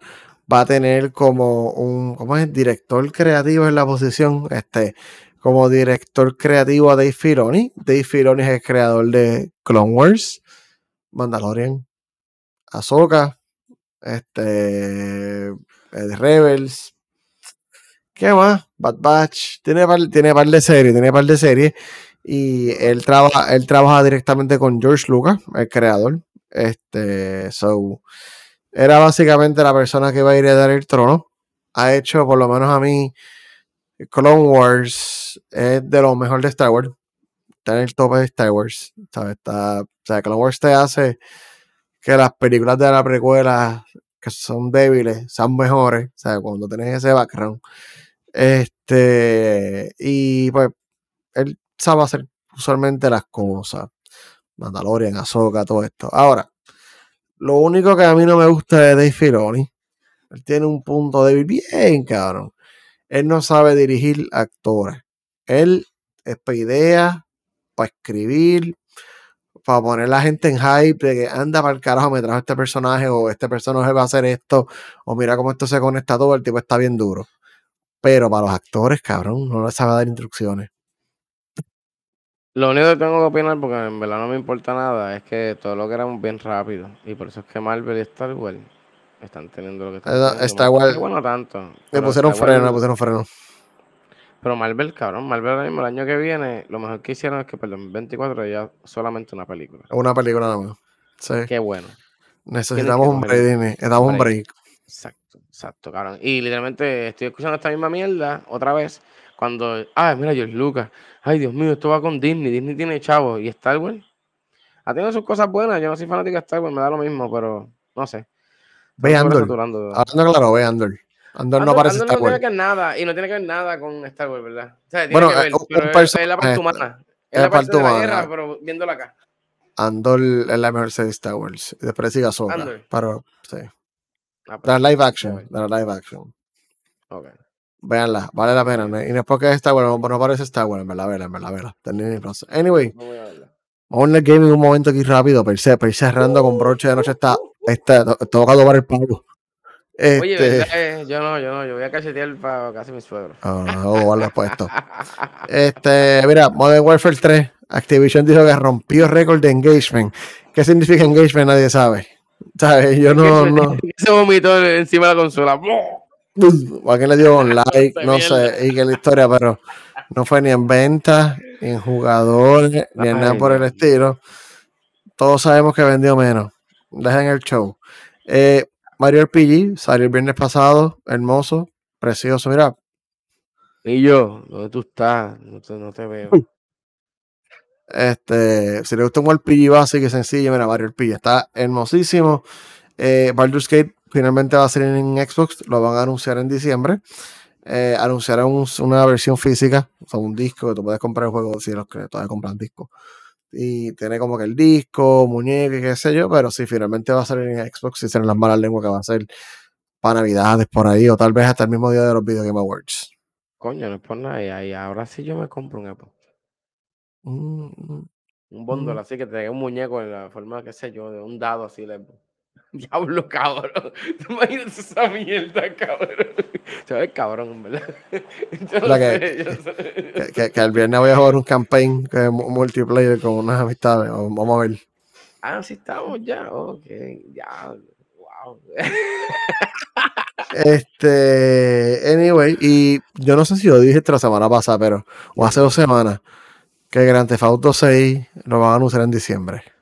va a tener como un, ¿cómo es? Director creativo en la posición, este, como director creativo a Dave Filoni. Dave Filoni es el creador de Clone Wars, Mandalorian, Ahsoka, este, Rebels. ¿Qué más? Bad Batch. Tiene par, tiene par de series, tiene par de series. Y él trabaja, él trabaja directamente con George Lucas, el creador. Este, so, era básicamente la persona que iba a ir a dar el trono. Ha hecho, por lo menos a mí, Clone Wars es de lo mejor de Star Wars. Está en el tope de Star Wars. Está, o sea, Clone Wars te hace que las películas de la precuela que son débiles sean mejores. Sea, cuando tenés ese background. Este, y pues, él sabe hacer usualmente las cosas. Mandalorian, Ahsoka, todo esto. Ahora, lo único que a mí no me gusta de Dave Filoni, él tiene un punto débil bien cabrón. Él no sabe dirigir actores. Él es para ideas, para escribir, para poner la gente en hype de que anda para el carajo, me trajo este personaje o este personaje va a hacer esto o mira cómo esto se conecta todo, el tipo está bien duro. Pero para los actores, cabrón, no les sabe dar instrucciones. Lo único que tengo que opinar, porque en verdad no me importa nada, es que todo lo que éramos bien rápido. Y por eso es que Marvel y Star Wars están teniendo lo que están teniendo. Star Wars. Bueno, tanto. Le pusieron freno, le pusieron freno. Pero Marvel, cabrón, Marvel ahora mismo el año que viene, lo mejor que hicieron es que, perdón, 24 ya solamente una película. Una película nada más. Sí. Qué bueno. Necesitamos un break, dime. Necesitamos un break. Exacto, exacto, cabrón. Y literalmente estoy escuchando esta misma mierda otra vez cuando, ah, mira, George Lucas, ay, Dios mío, esto va con Disney, Disney tiene chavos, y Star Wars ha tenido sus cosas buenas, yo no soy fanático de Star Wars, me da lo mismo, pero no sé. Ve Andor, hablando claro, ve Andor. Andor no parece Star Wars. No tiene que ver nada, y no tiene que ver nada con Star Wars, ¿verdad? O sea, tiene bueno, que ver, un, pero es, la parte humana. Es la parte, humana. de la guerra, pero viéndola acá. Andor es la mejor serie de Star Wars. Después sigue Ahsoka. Pero, sí. Ah, pues, la live action. la live action. Ok. Veanla, vale la pena. Y no es porque está bueno, no parece Star Wars, en verdad, en verdad, en verdad. Anyway, vamos el gaming un momento aquí rápido, per se, per cerrando con broche de noche está, está, toca tomar el pago. Este... Oye, eh, yo no, yo no, yo voy a cachetear para casi mi suegro. [laughs] Ah, no, vale puesto. Este, mira, Modern Warfare 3, Activision dijo que rompió récord de engagement. ¿Qué significa engagement? Nadie sabe. ¿Sabes? Yo no, [laughs] no. Se vomitó encima de la consola. o a quién le dio un [laughs] like, no sé, y que la historia, pero no fue ni en venta, ni en jugadores, ni en nada por el estilo. Todos sabemos que vendió menos. Dejen el show. Eh, Mario RPG salió el viernes pasado, hermoso, precioso, mira. Y yo, ¿dónde tú estás? No te, no te veo. Este, si le gusta un RPG básico y sencillo, mira, Mario RPG está hermosísimo. Eh, Baldur's Gate finalmente va a salir en Xbox, lo van a anunciar en diciembre. Eh, anunciarán una versión física, o sea, un disco que tú puedes comprar el juego si los que todavía compran disco. Y tiene como que el disco, muñeca qué sé yo, pero si finalmente va a salir en Xbox, si serán las malas lenguas que va a ser para Navidades por ahí, o tal vez hasta el mismo día de los Video Game Awards. Coño, no es por nada. Y ahora sí yo me compro un Apple. Mm, mm, un bundle mm. así que te dé un muñeco en la forma, qué sé yo, de un dado así. Le [laughs] Diablo, cabrón. [laughs] ¿Te imaginas esa mierda, cabrón? Ve cabrón, ¿verdad? [laughs] Yo no sé, yo sé. Que, que, el viernes voy a jugar un campaign que es multiplayer con unas amistades. Vamos a ver. Ah, sí estamos ya. Ok, ya. Wow. Este, anyway, y yo no sé si lo dije esta la semana pasada, pero, o hace dos semanas, que Grand Theft Auto 6 lo van a anunciar en diciembre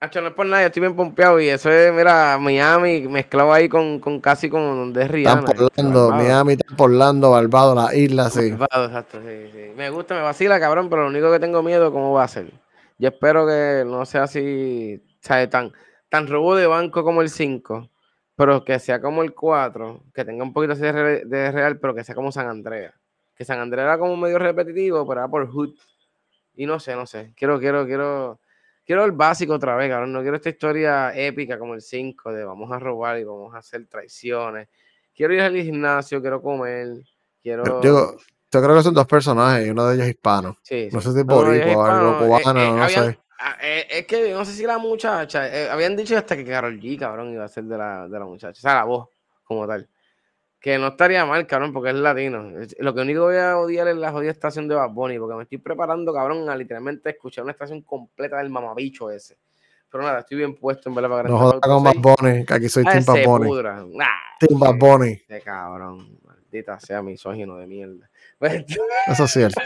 no es por nada, yo estoy bien pompeado y eso es, mira, Miami mezclado ahí con, con casi con de Rihanna. Están por Orlando, Miami, están por Orlando, Barbado, la isla, sí. Barbado, exacto, sí, sí. Me gusta, me vacila, cabrón, pero lo único que tengo miedo es cómo va a ser. Yo espero que no sea así, ¿sabes? Tan, tan robo de banco como el 5, pero que sea como el 4, que tenga un poquito así de, de real, pero que sea como San Andrea. Que San Andrea era como medio repetitivo, pero era por Hood. Y no sé, no sé. Quiero, quiero, quiero quiero el básico otra vez, cabrón. No quiero esta historia épica como el 5 de vamos a robar y vamos a hacer traiciones. Quiero ir al gimnasio, quiero comer, quiero. Yo, yo creo que son dos personajes y uno de ellos es hispano. Sí, No sé si por no, algo cubano, eh, eh, no sé. Ah, eh, es que no sé si la muchacha, habían dicho hasta que Carol G, cabrón, iba a ser de la, de la muchacha. O sea, la voz, como tal. Que no estaría mal, cabrón, porque es latino. Lo que único voy a odiar es la jodida estación de Bad Bunny, porque me estoy preparando, cabrón, a literalmente escuchar una estación completa del mamabicho ese. Pero nada, estoy bien puesto en verdad para No jodas con Bad Bunny, que aquí soy Team Bad Bunny. Team Bad Bunny. cabrón. Maldita sea misógino de mierda. [laughs] Eso es cierto.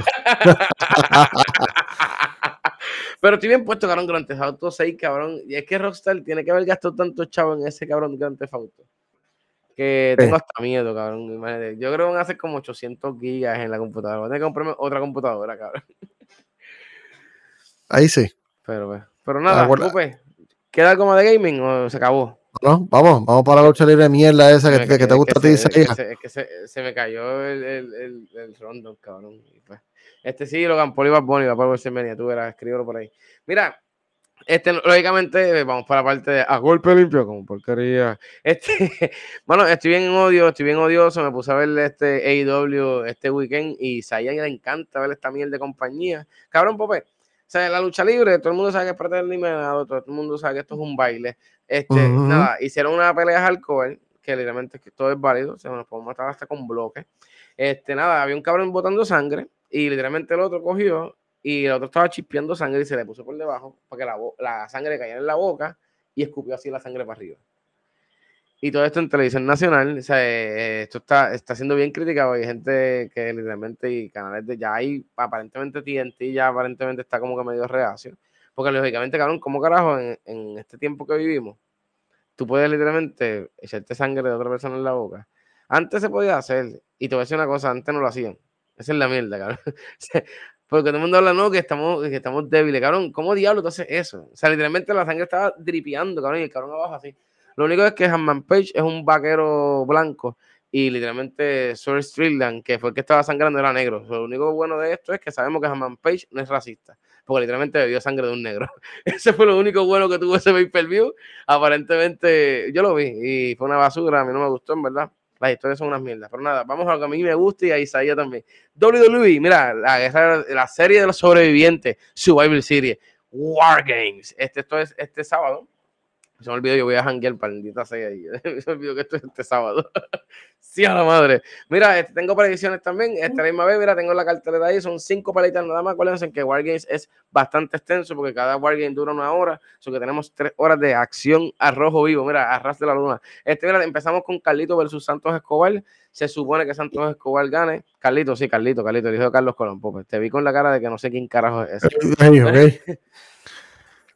Pero estoy bien puesto, cabrón, Grand Theft Auto 6, cabrón. Y es que Rockstar tiene que haber gastado tanto chavo en ese cabrón Grand Theft Auto. Que tengo hasta miedo, cabrón. Yo creo que van a hacer como 800 gigas en la computadora. Voy a tener que comprarme otra computadora, cabrón. Ahí sí. Pero, pero nada, ¿queda algo más de gaming o se acabó? No, vamos, vamos para la lucha libre de mierda esa que, te gusta a ti, Es que, se, se, me cayó el, el, el, el rondo, cabrón. Pues, este sí, Logan Paul y Bad Bunny, va para WrestleMania, tú verás, escríbelo por ahí. Mira, este, lógicamente, vamos para la parte de a golpe limpio, como porquería. Este, [laughs] bueno, estoy bien en odio, estoy bien odioso. Me puse a ver este AEW este weekend y a le encanta ver esta miel de compañía. Cabrón, Pope. O sea, la lucha libre, todo el mundo sabe que es parte del eliminado, todo el mundo sabe que esto es un baile. Este, nada, hicieron una pelea hardcore, que literalmente todo es válido, o sea, nos podemos matar hasta con bloques. Este, nada, había un cabrón botando sangre y literalmente el otro cogió y el otro estaba chispeando sangre y se le puso por debajo para que la, la sangre cayera en la boca y escupió así la sangre para arriba. Y todo esto en televisión nacional, o sea, eh, esto está, está siendo bien criticado. Hay gente que literalmente, y canales de ya hay, aparentemente TNT ya aparentemente está como que medio reacio. Porque lógicamente, cabrón, ¿cómo carajo en, en este tiempo que vivimos? Tú puedes literalmente echarte sangre de otra persona en la boca. Antes se podía hacer, y te voy a decir una cosa, antes no lo hacían. Esa es la mierda, cabrón. [laughs] Porque todo el mundo habla, no, que estamos, que estamos débiles, cabrón. ¿Cómo diablos tú haces eso? O sea, literalmente la sangre estaba dripeando, cabrón, y el cabrón abajo así. Lo único es que Hanman Page es un vaquero blanco y literalmente Sir Strickland, que fue el que estaba sangrando, era negro. lo único bueno de esto es que sabemos que Hanman Page no es racista, porque literalmente bebió sangre de un negro. [laughs] Ese fue lo único bueno que tuvo ese pay-per-view. Aparentemente, yo lo vi y fue una basura, a mí no me gustó, en verdad. Las historias son unas mierdas. Pero nada, vamos a lo que a mí me gusta y a Isaías también. WWE, mira, la, la serie de los sobrevivientes, Survival Series, War Games. Este, esto es este sábado. Se me olvidó, yo voy a janguear, maldita sea ahí. [laughs] Se me olvidó que esto es este sábado. [laughs] sí, a la madre. Mira, este, tengo predicciones también. Esta misma vez, mira, tengo la cartelera ahí. Son cinco palitas nada más. Acuérdense que Wargames es bastante extenso porque cada Wargame dura una hora. So que tenemos tres horas de acción a rojo vivo. Mira, arras de la luna. Este, mira, empezamos con Carlito versus Santos Escobar. Se supone que Santos Escobar gane. Carlito, sí, Carlito, Carlito, el hijo de Carlos Colón. Pues, te vi con la cara de que no sé quién carajo es ese. [laughs]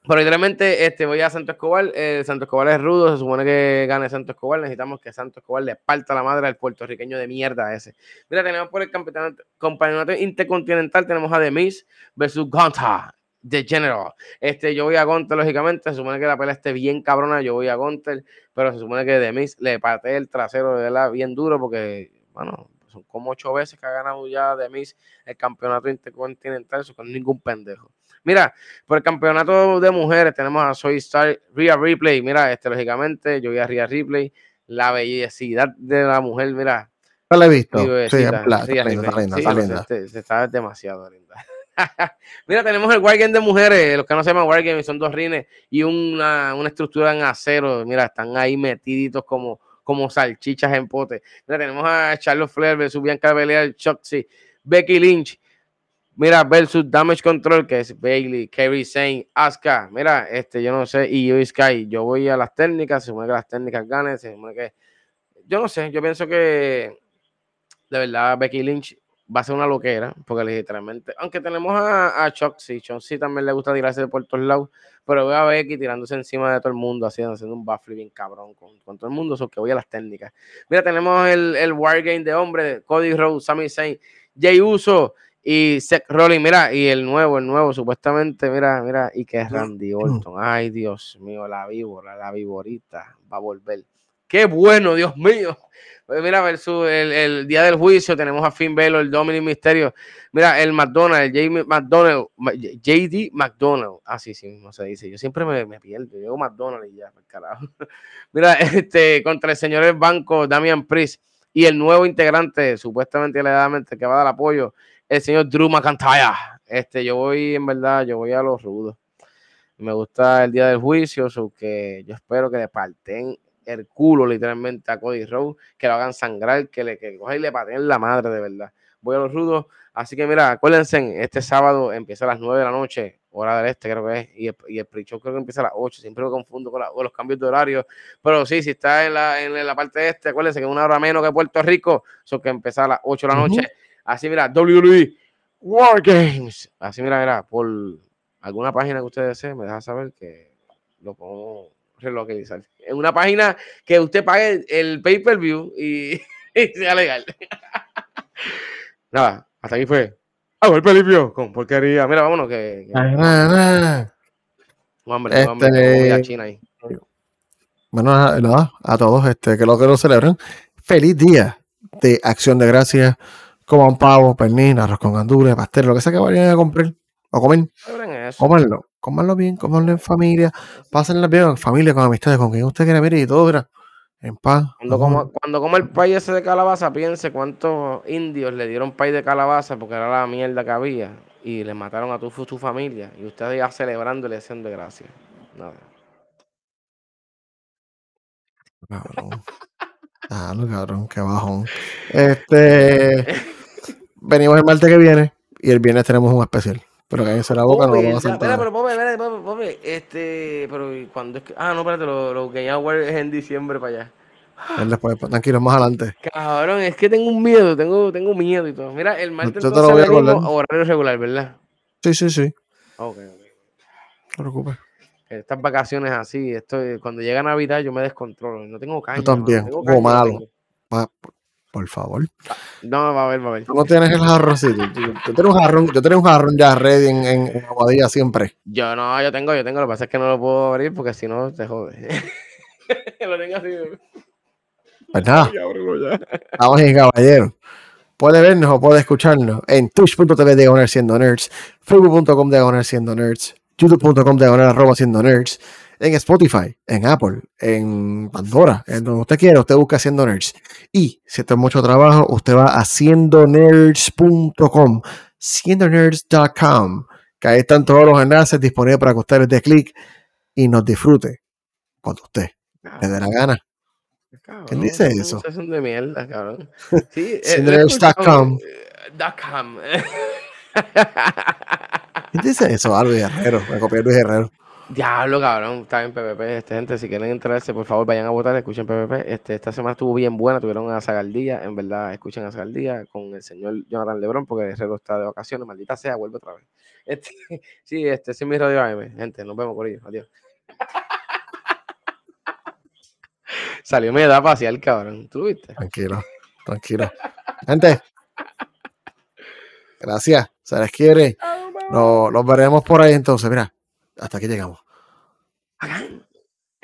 Pero literalmente este, voy a Santo Escobar. Eh, Santo Escobar es rudo. Se supone que gane Santo Escobar. Necesitamos que Santo Escobar le parta la madre al puertorriqueño de mierda ese. Mira, tenemos por el campeonato, campeonato intercontinental. Tenemos a Demis versus Gonta de General. Este, yo voy a Gonter, lógicamente. Se supone que la pelea esté bien cabrona. Yo voy a Gonter. Pero se supone que Demis le parte el trasero de verdad bien duro. Porque, bueno, son como ocho veces que ha ganado ya Demis el campeonato intercontinental. Eso con ningún pendejo. Mira, por el campeonato de mujeres tenemos a Soy Star, Rhea Ripley. Mira, este, lógicamente, yo voy a Rhea Ripley. La bellecidad de la mujer, mira. No la he visto. Sí, está linda, Se, está demasiado linda. [laughs] Mira, tenemos el Wargame de mujeres, los que no se llaman Wargame son dos rines y una, una, estructura en acero. Mira, están ahí metiditos como, como salchichas en pote. Mira, tenemos a Charlotte Flair versus Bianca Belair, Chucksy, Becky Lynch Mira, versus Damage Control, que es Bailey, Kerry Saint, Asuka. Mira, este, yo no sé, y yo Sky. Yo voy a las técnicas, se supone que las técnicas ganen, se supone que. Yo no sé, yo pienso que de verdad Becky Lynch va a ser una loquera, porque literalmente, aunque tenemos a, a Choxy, Choxy también le gusta tirarse por todos lados, pero veo a Becky tirándose encima de todo el mundo, haciendo, haciendo un baffle bien cabrón con, con, todo el mundo, eso que voy a las técnicas. Mira, tenemos el, el Wargame de hombre, Cody Rhodes, Sami Zayn, Jay Uso y Seth Rollins, mira, y el nuevo, el nuevo, supuestamente, mira, mira, y que es Randy Orton. Ay, Dios mío, la víbora, la víborita va a volver. Qué bueno, Dios mío. Pues mira, versus el, el, día del juicio tenemos a Finn Balor, el Dominic Misterio. Mira, el McDonald's, el J. McDonald, JD McDonald. Ah, sí, sí, no se dice. Yo siempre me, me pierdo. Yo digo McDonald's y ya, carajo. [laughs] Mira, este, contra el señor del banco, Damian Priest, y el nuevo integrante, supuestamente alegadamente, que va a dar apoyo, el señor Drew McIntyre. Este, yo voy, en verdad, yo voy a los rudos. Me gusta el día del juicio, so que yo espero que le parten el culo literalmente a Cody Rhodes, que lo hagan sangrar, que le que cojan y le pateen la madre de verdad. Voy a los rudos. Así que mira, acuérdense, este sábado empieza a las 9 de la noche, hora del este creo que es, y el, y el pre-show creo que empieza a las 8, siempre me confundo con, la- con los cambios de horario, pero sí, si está en la, en la parte este, acuérdense que es una hora menos que Puerto Rico, eso que empieza a las 8 de la noche, así mira, WWE War Games, así mira, mira, por alguna página que ustedes deseen, me deja saber que lo podemos relocalizar. En una página que usted pague el pay-per-view y, [laughs] y sea legal. [laughs] Nada, hasta aquí fue. Hago el pelipio con porquería. Mira, vámonos que. que Ah, tengo hambre, tengo hambre, tengo comida china ahí. Bueno, a, a todos este, que lo que lo celebran, feliz día de acción de gracias. Coman pavo, pernil, arroz con gandules, pastel, lo que sea que vayan a comprar o comer, cómanlo. Cómanlo bien, cómanlo en familia, pásenlo bien en familia, con amistades, con quien usted quiera, mire, y todo, mira, en paz. Cuando coma, cuando coma el pay ese de calabaza, piense cuántos indios le dieron pay de calabaza porque era la mierda que había y le mataron a tu, tu familia y ustedes ya celebrando y le hacen de gracia. Nada. Cabrón. Claro, cabrón, qué bajón. Este. Venimos el martes que viene y el viernes tenemos un especial. Pero cállense la boca, no lo vamos a hacer espera, pero pobre, espera, pobre, pobre, este, pero ¿y cuándo es que? Ah, no, espérate, los lo Game Awards es en diciembre para allá. Él después, pues, tranquilos, más adelante. Cabrón, es que tengo un miedo, tengo, tengo miedo y todo. Mira, el martes yo te lo voy a horario regular, ¿verdad? Sí, sí, sí. Ok, ok. No te preocupes. Estas vacaciones así, esto, cuando llega Navidad yo me descontrolo. No tengo caña. también, mano, tengo juego caña, no malo. Pa- por favor. No, va a ver, va a ver. Tú no tienes el jarroncito. Tú- Yo tengo un jarrón, yo tengo un jarrón ya ready en, en, en Aguadilla siempre. Yo no, yo tengo, yo tengo. Lo que pasa es que no lo puedo abrir porque si no te jode. [laughs] lo tengo así. Pues nada, vamos en caballero. Puede vernos o puede escucharnos en twitch.tv diagonal siendo nerds, facebook.com diagonal siendo nerds, youtube.com diagonal arroba siendo nerds, en Spotify, en Apple, en Pandora, en donde usted quiera, usted busca siendo nerds. Y si esto es mucho trabajo, usted va a haciendonerds.com, siendonerds.com, que ahí están todos los enlaces disponibles para que usted les dé clic y nos disfrute cuando usted le dé la gana. Cabrón, ¿Quién dice eso? Son de mierda, cabrón. [laughs] Sí, eh, com. [laughs] ¿Quién dice eso? Ah, Luis Herrero, me copié Luis Herrero. Diablo, cabrón, está en PvP. Este, gente, si quieren enterarse, por favor, vayan a votar, escuchen PvP. Este, esta semana estuvo bien buena, tuvieron a Zagaldía. En verdad, escuchen a Zagaldía con el señor Jonathan Lebron, porque Herrero está de vacaciones, maldita sea, vuelve otra vez. [laughs] Este, sí, este, ese es mi radio AM. Gente, nos vemos por ello. Adiós. [laughs] Salió mi edad facial, cabrón. ¿Tú lo viste? Tranquilo, tranquilo. Gente, gracias. Se les quiere. Nos, nos veremos por ahí entonces. Mira, hasta aquí llegamos. Hagan.